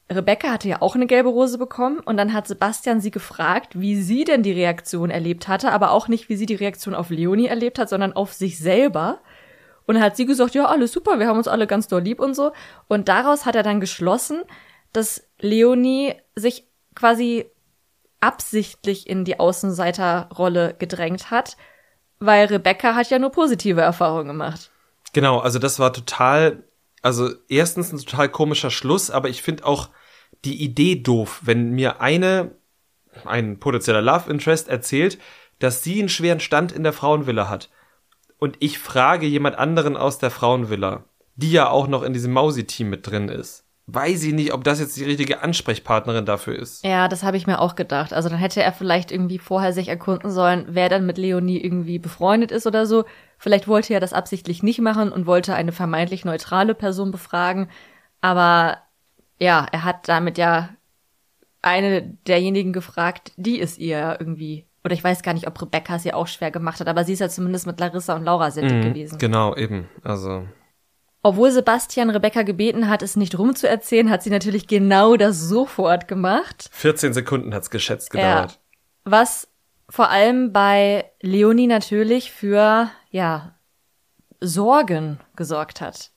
Rebecca hatte ja auch eine gelbe Rose bekommen und dann hat Sebastian sie gefragt, wie sie denn die Reaktion erlebt hatte, aber auch nicht, wie sie die Reaktion auf Leonie erlebt hat, sondern auf sich selber. Und hat sie gesagt, ja, alles super, wir haben uns alle ganz doll lieb und so. Und daraus hat er dann geschlossen, dass Leonie sich quasi absichtlich in die Außenseiterrolle gedrängt hat, weil Rebecca hat ja nur positive Erfahrungen gemacht. Genau, also das war total also erstens ein total komischer Schluss, aber ich finde auch die Idee doof, wenn mir eine, ein potenzieller Love Interest erzählt, dass sie einen schweren Stand in der Frauenvilla hat. Und ich frage jemand anderen aus der Frauenvilla, die ja auch noch in diesem Mausi-Team mit drin ist weiß ich nicht, ob das jetzt die richtige Ansprechpartnerin dafür ist. Ja, das habe ich mir auch gedacht. Also dann hätte er vielleicht irgendwie vorher sich erkunden sollen, wer dann mit Leonie irgendwie befreundet ist oder so. Vielleicht wollte er das absichtlich nicht machen und wollte eine vermeintlich neutrale Person befragen. Aber ja, er hat damit ja eine derjenigen gefragt, die es ihr irgendwie oder ich weiß gar nicht, ob Rebecca es ihr auch schwer gemacht hat, aber sie ist ja zumindest mit Larissa und Laura sehr mhm, gewesen. Genau, eben. Also obwohl Sebastian Rebecca gebeten hat, es nicht rumzuerzählen, hat sie natürlich genau das sofort gemacht. 14 Sekunden hat's geschätzt gedauert. Ja, was vor allem bei Leonie natürlich für, ja, Sorgen gesorgt hat.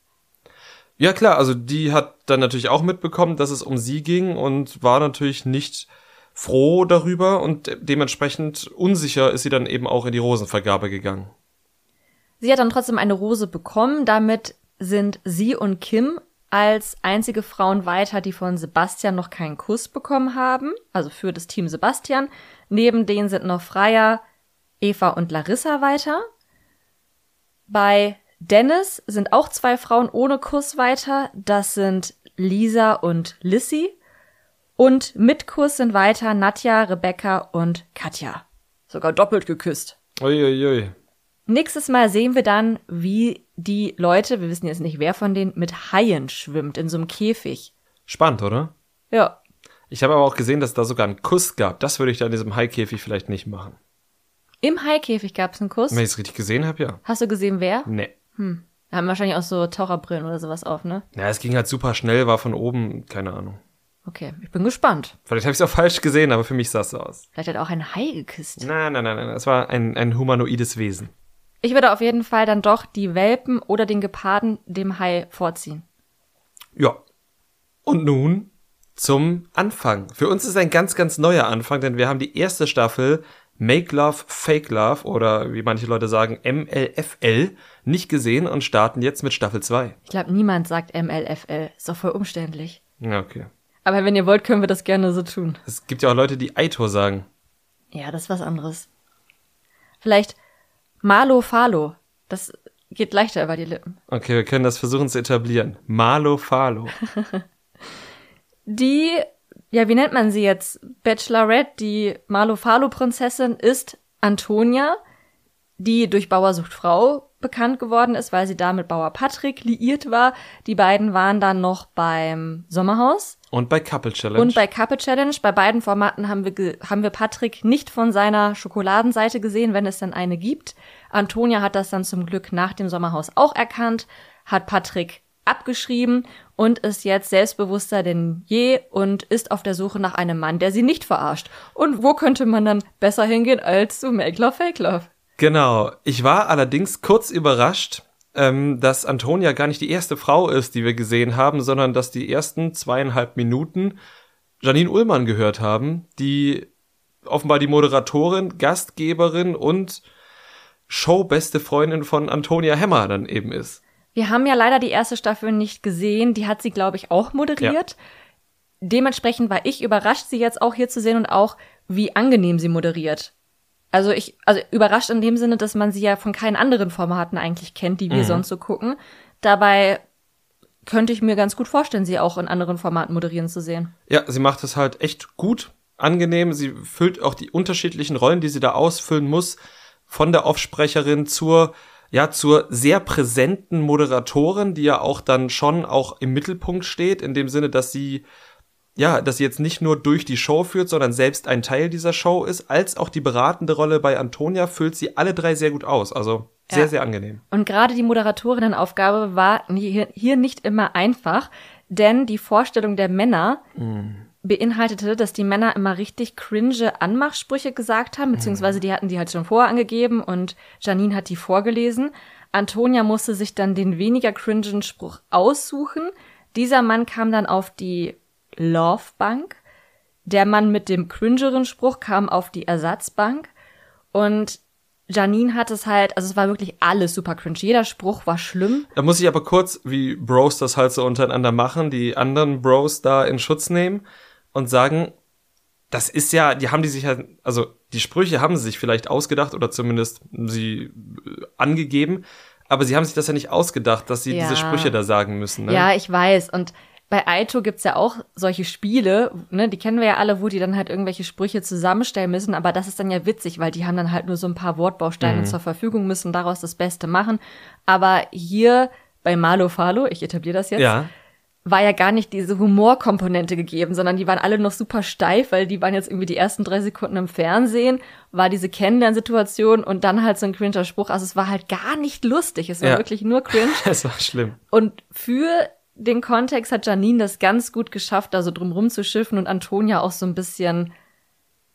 Ja klar, also die hat dann natürlich auch mitbekommen, dass es um sie ging und war natürlich nicht froh darüber und dementsprechend unsicher ist sie dann eben auch in die Rosenvergabe gegangen. Sie hat dann trotzdem eine Rose bekommen, damit sind sie und Kim als einzige Frauen weiter, die von Sebastian noch keinen Kuss bekommen haben, also für das Team Sebastian. Neben denen sind noch Freya, Eva und Larissa weiter. Bei Dennis sind auch zwei Frauen ohne Kuss weiter. Das sind Lisa und Lissy. Und mit Kuss sind weiter Nadja, Rebecca und Katja. Sogar doppelt geküsst. Uiuiui. Ui, ui. Nächstes Mal sehen wir dann, wie die Leute, wir wissen jetzt nicht wer von denen, mit Haien schwimmt in so einem Käfig. Spannend, oder? Ja. Ich habe aber auch gesehen, dass da sogar einen Kuss gab. Das würde ich da in diesem Haikäfig vielleicht nicht machen. Im Haikäfig gab es einen Kuss? Wenn ich es richtig gesehen habe, ja. Hast du gesehen, wer? Nee. Hm. Da haben wahrscheinlich auch so Taucherbrillen oder sowas auf, ne? Ja, es ging halt super schnell, war von oben, keine Ahnung. Okay, ich bin gespannt. Vielleicht habe ich es auch falsch gesehen, aber für mich sah es so aus. Vielleicht hat auch ein Hai geküsst. Nein, nein, nein, nein. Es war ein, ein humanoides Wesen. Ich würde auf jeden Fall dann doch die Welpen oder den Geparden dem Hai vorziehen. Ja. Und nun zum Anfang. Für uns ist ein ganz, ganz neuer Anfang, denn wir haben die erste Staffel Make Love, Fake Love oder wie manche Leute sagen MLFL nicht gesehen und starten jetzt mit Staffel 2. Ich glaube, niemand sagt MLFL. Ist doch voll umständlich. Ja, okay. Aber wenn ihr wollt, können wir das gerne so tun. Es gibt ja auch Leute, die Aito sagen. Ja, das ist was anderes. Vielleicht Malo Falo. Das geht leichter über die Lippen. Okay, wir können das versuchen zu etablieren. Malo Falo. die, ja, wie nennt man sie jetzt? Bachelorette, die Malo Falo Prinzessin ist Antonia, die durch Bauersucht Frau bekannt geworden ist, weil sie da mit Bauer Patrick liiert war. Die beiden waren dann noch beim Sommerhaus. Und bei Couple Challenge. Und bei Couple Challenge. Bei beiden Formaten haben wir, haben wir Patrick nicht von seiner Schokoladenseite gesehen, wenn es dann eine gibt. Antonia hat das dann zum Glück nach dem Sommerhaus auch erkannt, hat Patrick abgeschrieben und ist jetzt selbstbewusster denn je und ist auf der Suche nach einem Mann, der sie nicht verarscht. Und wo könnte man dann besser hingehen als zu Make Love Fake Love? Genau. Ich war allerdings kurz überrascht, ähm, dass Antonia gar nicht die erste Frau ist, die wir gesehen haben, sondern dass die ersten zweieinhalb Minuten Janine Ullmann gehört haben, die offenbar die Moderatorin, Gastgeberin und Showbeste Freundin von Antonia Hemmer dann eben ist. Wir haben ja leider die erste Staffel nicht gesehen. Die hat sie, glaube ich, auch moderiert. Ja. Dementsprechend war ich überrascht, sie jetzt auch hier zu sehen und auch, wie angenehm sie moderiert. Also ich, also überrascht in dem Sinne, dass man sie ja von keinen anderen Formaten eigentlich kennt, die wir mhm. sonst so gucken. Dabei könnte ich mir ganz gut vorstellen, sie auch in anderen Formaten moderieren zu sehen. Ja, sie macht es halt echt gut, angenehm. Sie füllt auch die unterschiedlichen Rollen, die sie da ausfüllen muss, von der Offsprecherin zur ja zur sehr präsenten Moderatorin, die ja auch dann schon auch im Mittelpunkt steht, in dem Sinne, dass sie ja, dass sie jetzt nicht nur durch die Show führt, sondern selbst ein Teil dieser Show ist, als auch die beratende Rolle bei Antonia füllt sie alle drei sehr gut aus. Also sehr, ja. sehr angenehm. Und gerade die Moderatorinnenaufgabe war hier nicht immer einfach, denn die Vorstellung der Männer mm. beinhaltete, dass die Männer immer richtig cringe Anmachsprüche gesagt haben, beziehungsweise die hatten die halt schon vorher angegeben und Janine hat die vorgelesen. Antonia musste sich dann den weniger cringen Spruch aussuchen. Dieser Mann kam dann auf die Love-Bank. Der Mann mit dem cringeren Spruch kam auf die Ersatzbank. Und Janine hat es halt, also es war wirklich alles super cringe. Jeder Spruch war schlimm. Da muss ich aber kurz, wie Bros das halt so untereinander machen, die anderen Bros da in Schutz nehmen und sagen, das ist ja, die haben die sich halt, also die Sprüche haben sie sich vielleicht ausgedacht oder zumindest sie äh, angegeben, aber sie haben sich das ja nicht ausgedacht, dass sie ja. diese Sprüche da sagen müssen. Ne? Ja, ich weiß. Und bei Aito gibt's ja auch solche Spiele, ne, die kennen wir ja alle, wo die dann halt irgendwelche Sprüche zusammenstellen müssen, aber das ist dann ja witzig, weil die haben dann halt nur so ein paar Wortbausteine mhm. zur Verfügung, müssen daraus das Beste machen. Aber hier bei Malo Falo, ich etabliere das jetzt, ja. war ja gar nicht diese Humorkomponente gegeben, sondern die waren alle noch super steif, weil die waren jetzt irgendwie die ersten drei Sekunden im Fernsehen, war diese Kennenlernsituation und dann halt so ein cringer Spruch. Also es war halt gar nicht lustig, es war ja. wirklich nur cringe. es war schlimm. Und für den Kontext hat Janine das ganz gut geschafft, da so drum schiffen und Antonia auch so ein bisschen,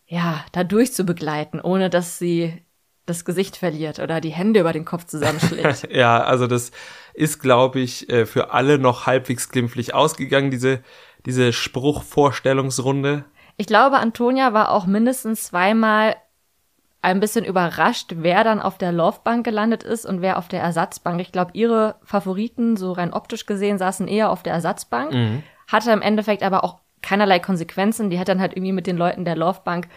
ja, da durch zu begleiten, ohne dass sie das Gesicht verliert oder die Hände über den Kopf zusammenschlägt. ja, also das ist, glaube ich, äh, für alle noch halbwegs glimpflich ausgegangen, diese, diese Spruchvorstellungsrunde. Ich glaube, Antonia war auch mindestens zweimal ein bisschen überrascht, wer dann auf der Laufbank gelandet ist und wer auf der Ersatzbank. Ich glaube, ihre Favoriten, so rein optisch gesehen, saßen eher auf der Ersatzbank. Mhm. Hatte im Endeffekt aber auch keinerlei Konsequenzen. Die hat dann halt irgendwie mit den Leuten der Laufbank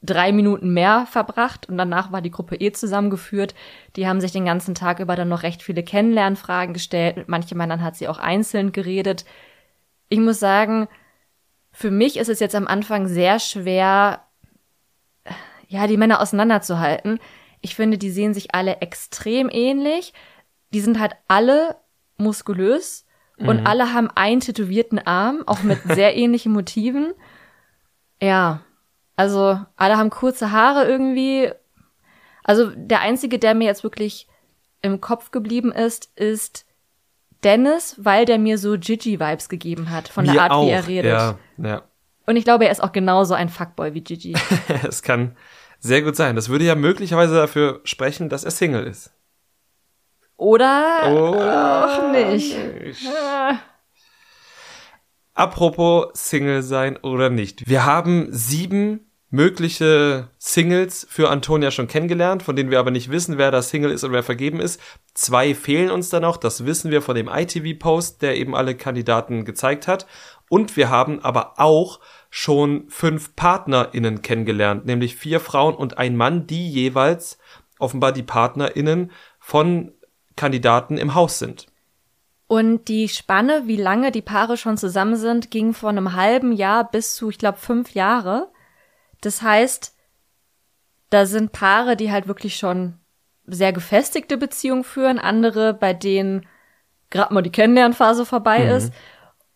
drei Minuten mehr verbracht und danach war die Gruppe eh zusammengeführt. Die haben sich den ganzen Tag über dann noch recht viele Kennenlernfragen gestellt. Mit manchen Männern hat sie auch einzeln geredet. Ich muss sagen, für mich ist es jetzt am Anfang sehr schwer, ja, die Männer auseinanderzuhalten. Ich finde, die sehen sich alle extrem ähnlich. Die sind halt alle muskulös mhm. und alle haben einen tätowierten Arm, auch mit sehr ähnlichen Motiven. Ja, also alle haben kurze Haare irgendwie. Also der einzige, der mir jetzt wirklich im Kopf geblieben ist, ist Dennis, weil der mir so Gigi-Vibes gegeben hat von mir der Art, auch. wie er redet. Ja, ja. Und ich glaube, er ist auch genauso ein Fuckboy wie Gigi. es kann sehr gut sein. Das würde ja möglicherweise dafür sprechen, dass er Single ist. Oder, Oder auch nicht. nicht. Apropos Single sein oder nicht. Wir haben sieben mögliche Singles für Antonia schon kennengelernt, von denen wir aber nicht wissen, wer da Single ist und wer vergeben ist. Zwei fehlen uns da noch, das wissen wir von dem ITV-Post, der eben alle Kandidaten gezeigt hat. Und wir haben aber auch schon fünf PartnerInnen kennengelernt, nämlich vier Frauen und ein Mann, die jeweils offenbar die PartnerInnen von Kandidaten im Haus sind. Und die Spanne, wie lange die Paare schon zusammen sind, ging von einem halben Jahr bis zu, ich glaube, fünf Jahre. Das heißt, da sind Paare, die halt wirklich schon sehr gefestigte Beziehungen führen, andere, bei denen gerade mal die Kennenlernphase vorbei mhm. ist.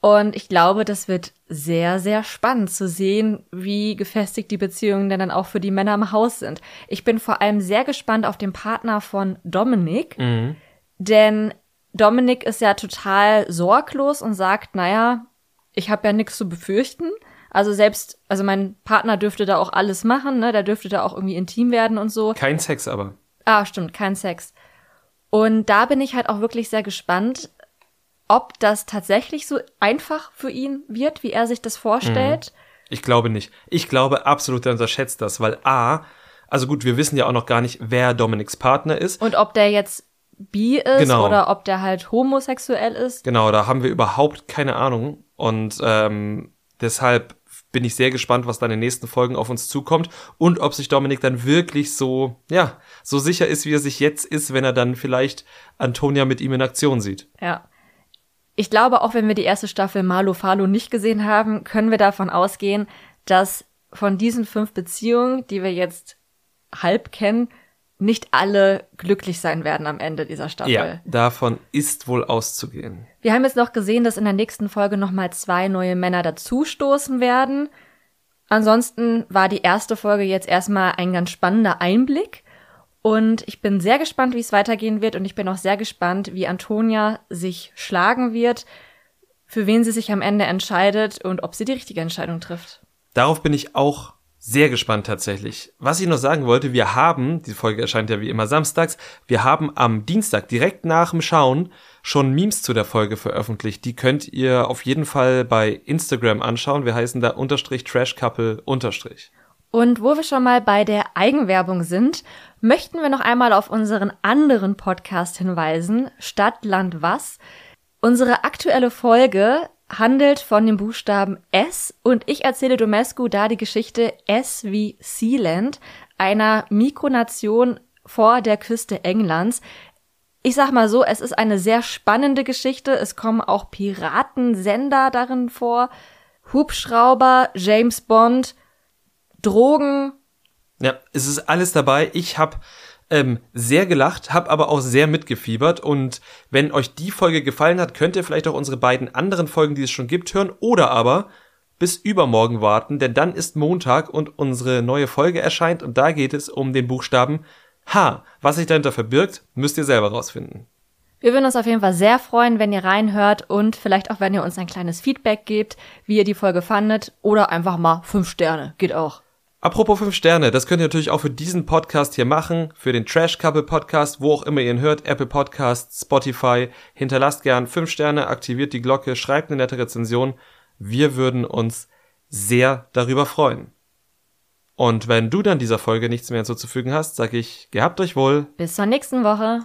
Und ich glaube, das wird sehr, sehr spannend zu sehen, wie gefestigt die Beziehungen denn dann auch für die Männer im Haus sind. Ich bin vor allem sehr gespannt auf den Partner von Dominik, mhm. denn Dominik ist ja total sorglos und sagt, naja, ich habe ja nichts zu befürchten. Also selbst, also mein Partner dürfte da auch alles machen, ne? Der dürfte da auch irgendwie intim werden und so. Kein Sex aber. Ah, stimmt, kein Sex. Und da bin ich halt auch wirklich sehr gespannt, ob das tatsächlich so einfach für ihn wird, wie er sich das vorstellt. Mhm. Ich glaube nicht. Ich glaube absolut, er unterschätzt das, weil A, also gut, wir wissen ja auch noch gar nicht, wer Dominiks Partner ist. Und ob der jetzt bi ist genau. oder ob der halt homosexuell ist. Genau, da haben wir überhaupt keine Ahnung. Und ähm, deshalb bin ich sehr gespannt, was dann in den nächsten Folgen auf uns zukommt und ob sich Dominik dann wirklich so, ja, so sicher ist, wie er sich jetzt ist, wenn er dann vielleicht Antonia mit ihm in Aktion sieht. Ja. Ich glaube, auch wenn wir die erste Staffel Malo Falo nicht gesehen haben, können wir davon ausgehen, dass von diesen fünf Beziehungen, die wir jetzt halb kennen, nicht alle glücklich sein werden am Ende dieser Staffel. Ja, davon ist wohl auszugehen. Wir haben jetzt noch gesehen, dass in der nächsten Folge nochmal zwei neue Männer dazustoßen werden. Ansonsten war die erste Folge jetzt erstmal ein ganz spannender Einblick. Und ich bin sehr gespannt, wie es weitergehen wird. Und ich bin auch sehr gespannt, wie Antonia sich schlagen wird, für wen sie sich am Ende entscheidet und ob sie die richtige Entscheidung trifft. Darauf bin ich auch sehr gespannt tatsächlich. Was ich noch sagen wollte, wir haben, die Folge erscheint ja wie immer samstags, wir haben am Dienstag direkt nach dem Schauen schon Memes zu der Folge veröffentlicht. Die könnt ihr auf jeden Fall bei Instagram anschauen. Wir heißen da unterstrich Trash Couple unterstrich. Und wo wir schon mal bei der Eigenwerbung sind, möchten wir noch einmal auf unseren anderen Podcast hinweisen, Stadt, Land, Was. Unsere aktuelle Folge handelt von dem Buchstaben S und ich erzähle Domescu da die Geschichte S wie Sealand, einer Mikronation vor der Küste Englands. Ich sag mal so, es ist eine sehr spannende Geschichte. Es kommen auch Piratensender darin vor, Hubschrauber, James Bond, Drogen. Ja, es ist alles dabei. Ich habe ähm, sehr gelacht, habe aber auch sehr mitgefiebert. Und wenn euch die Folge gefallen hat, könnt ihr vielleicht auch unsere beiden anderen Folgen, die es schon gibt, hören. Oder aber bis übermorgen warten, denn dann ist Montag und unsere neue Folge erscheint und da geht es um den Buchstaben H. Was sich dahinter verbirgt, müsst ihr selber rausfinden. Wir würden uns auf jeden Fall sehr freuen, wenn ihr reinhört und vielleicht auch, wenn ihr uns ein kleines Feedback gebt, wie ihr die Folge fandet oder einfach mal fünf Sterne. Geht auch. Apropos fünf Sterne, das könnt ihr natürlich auch für diesen Podcast hier machen, für den Trash Couple Podcast, wo auch immer ihr ihn hört, Apple Podcasts, Spotify. Hinterlasst gern fünf Sterne, aktiviert die Glocke, schreibt eine nette Rezension. Wir würden uns sehr darüber freuen. Und wenn du dann dieser Folge nichts mehr hinzuzufügen hast, sag ich, gehabt euch wohl. Bis zur nächsten Woche.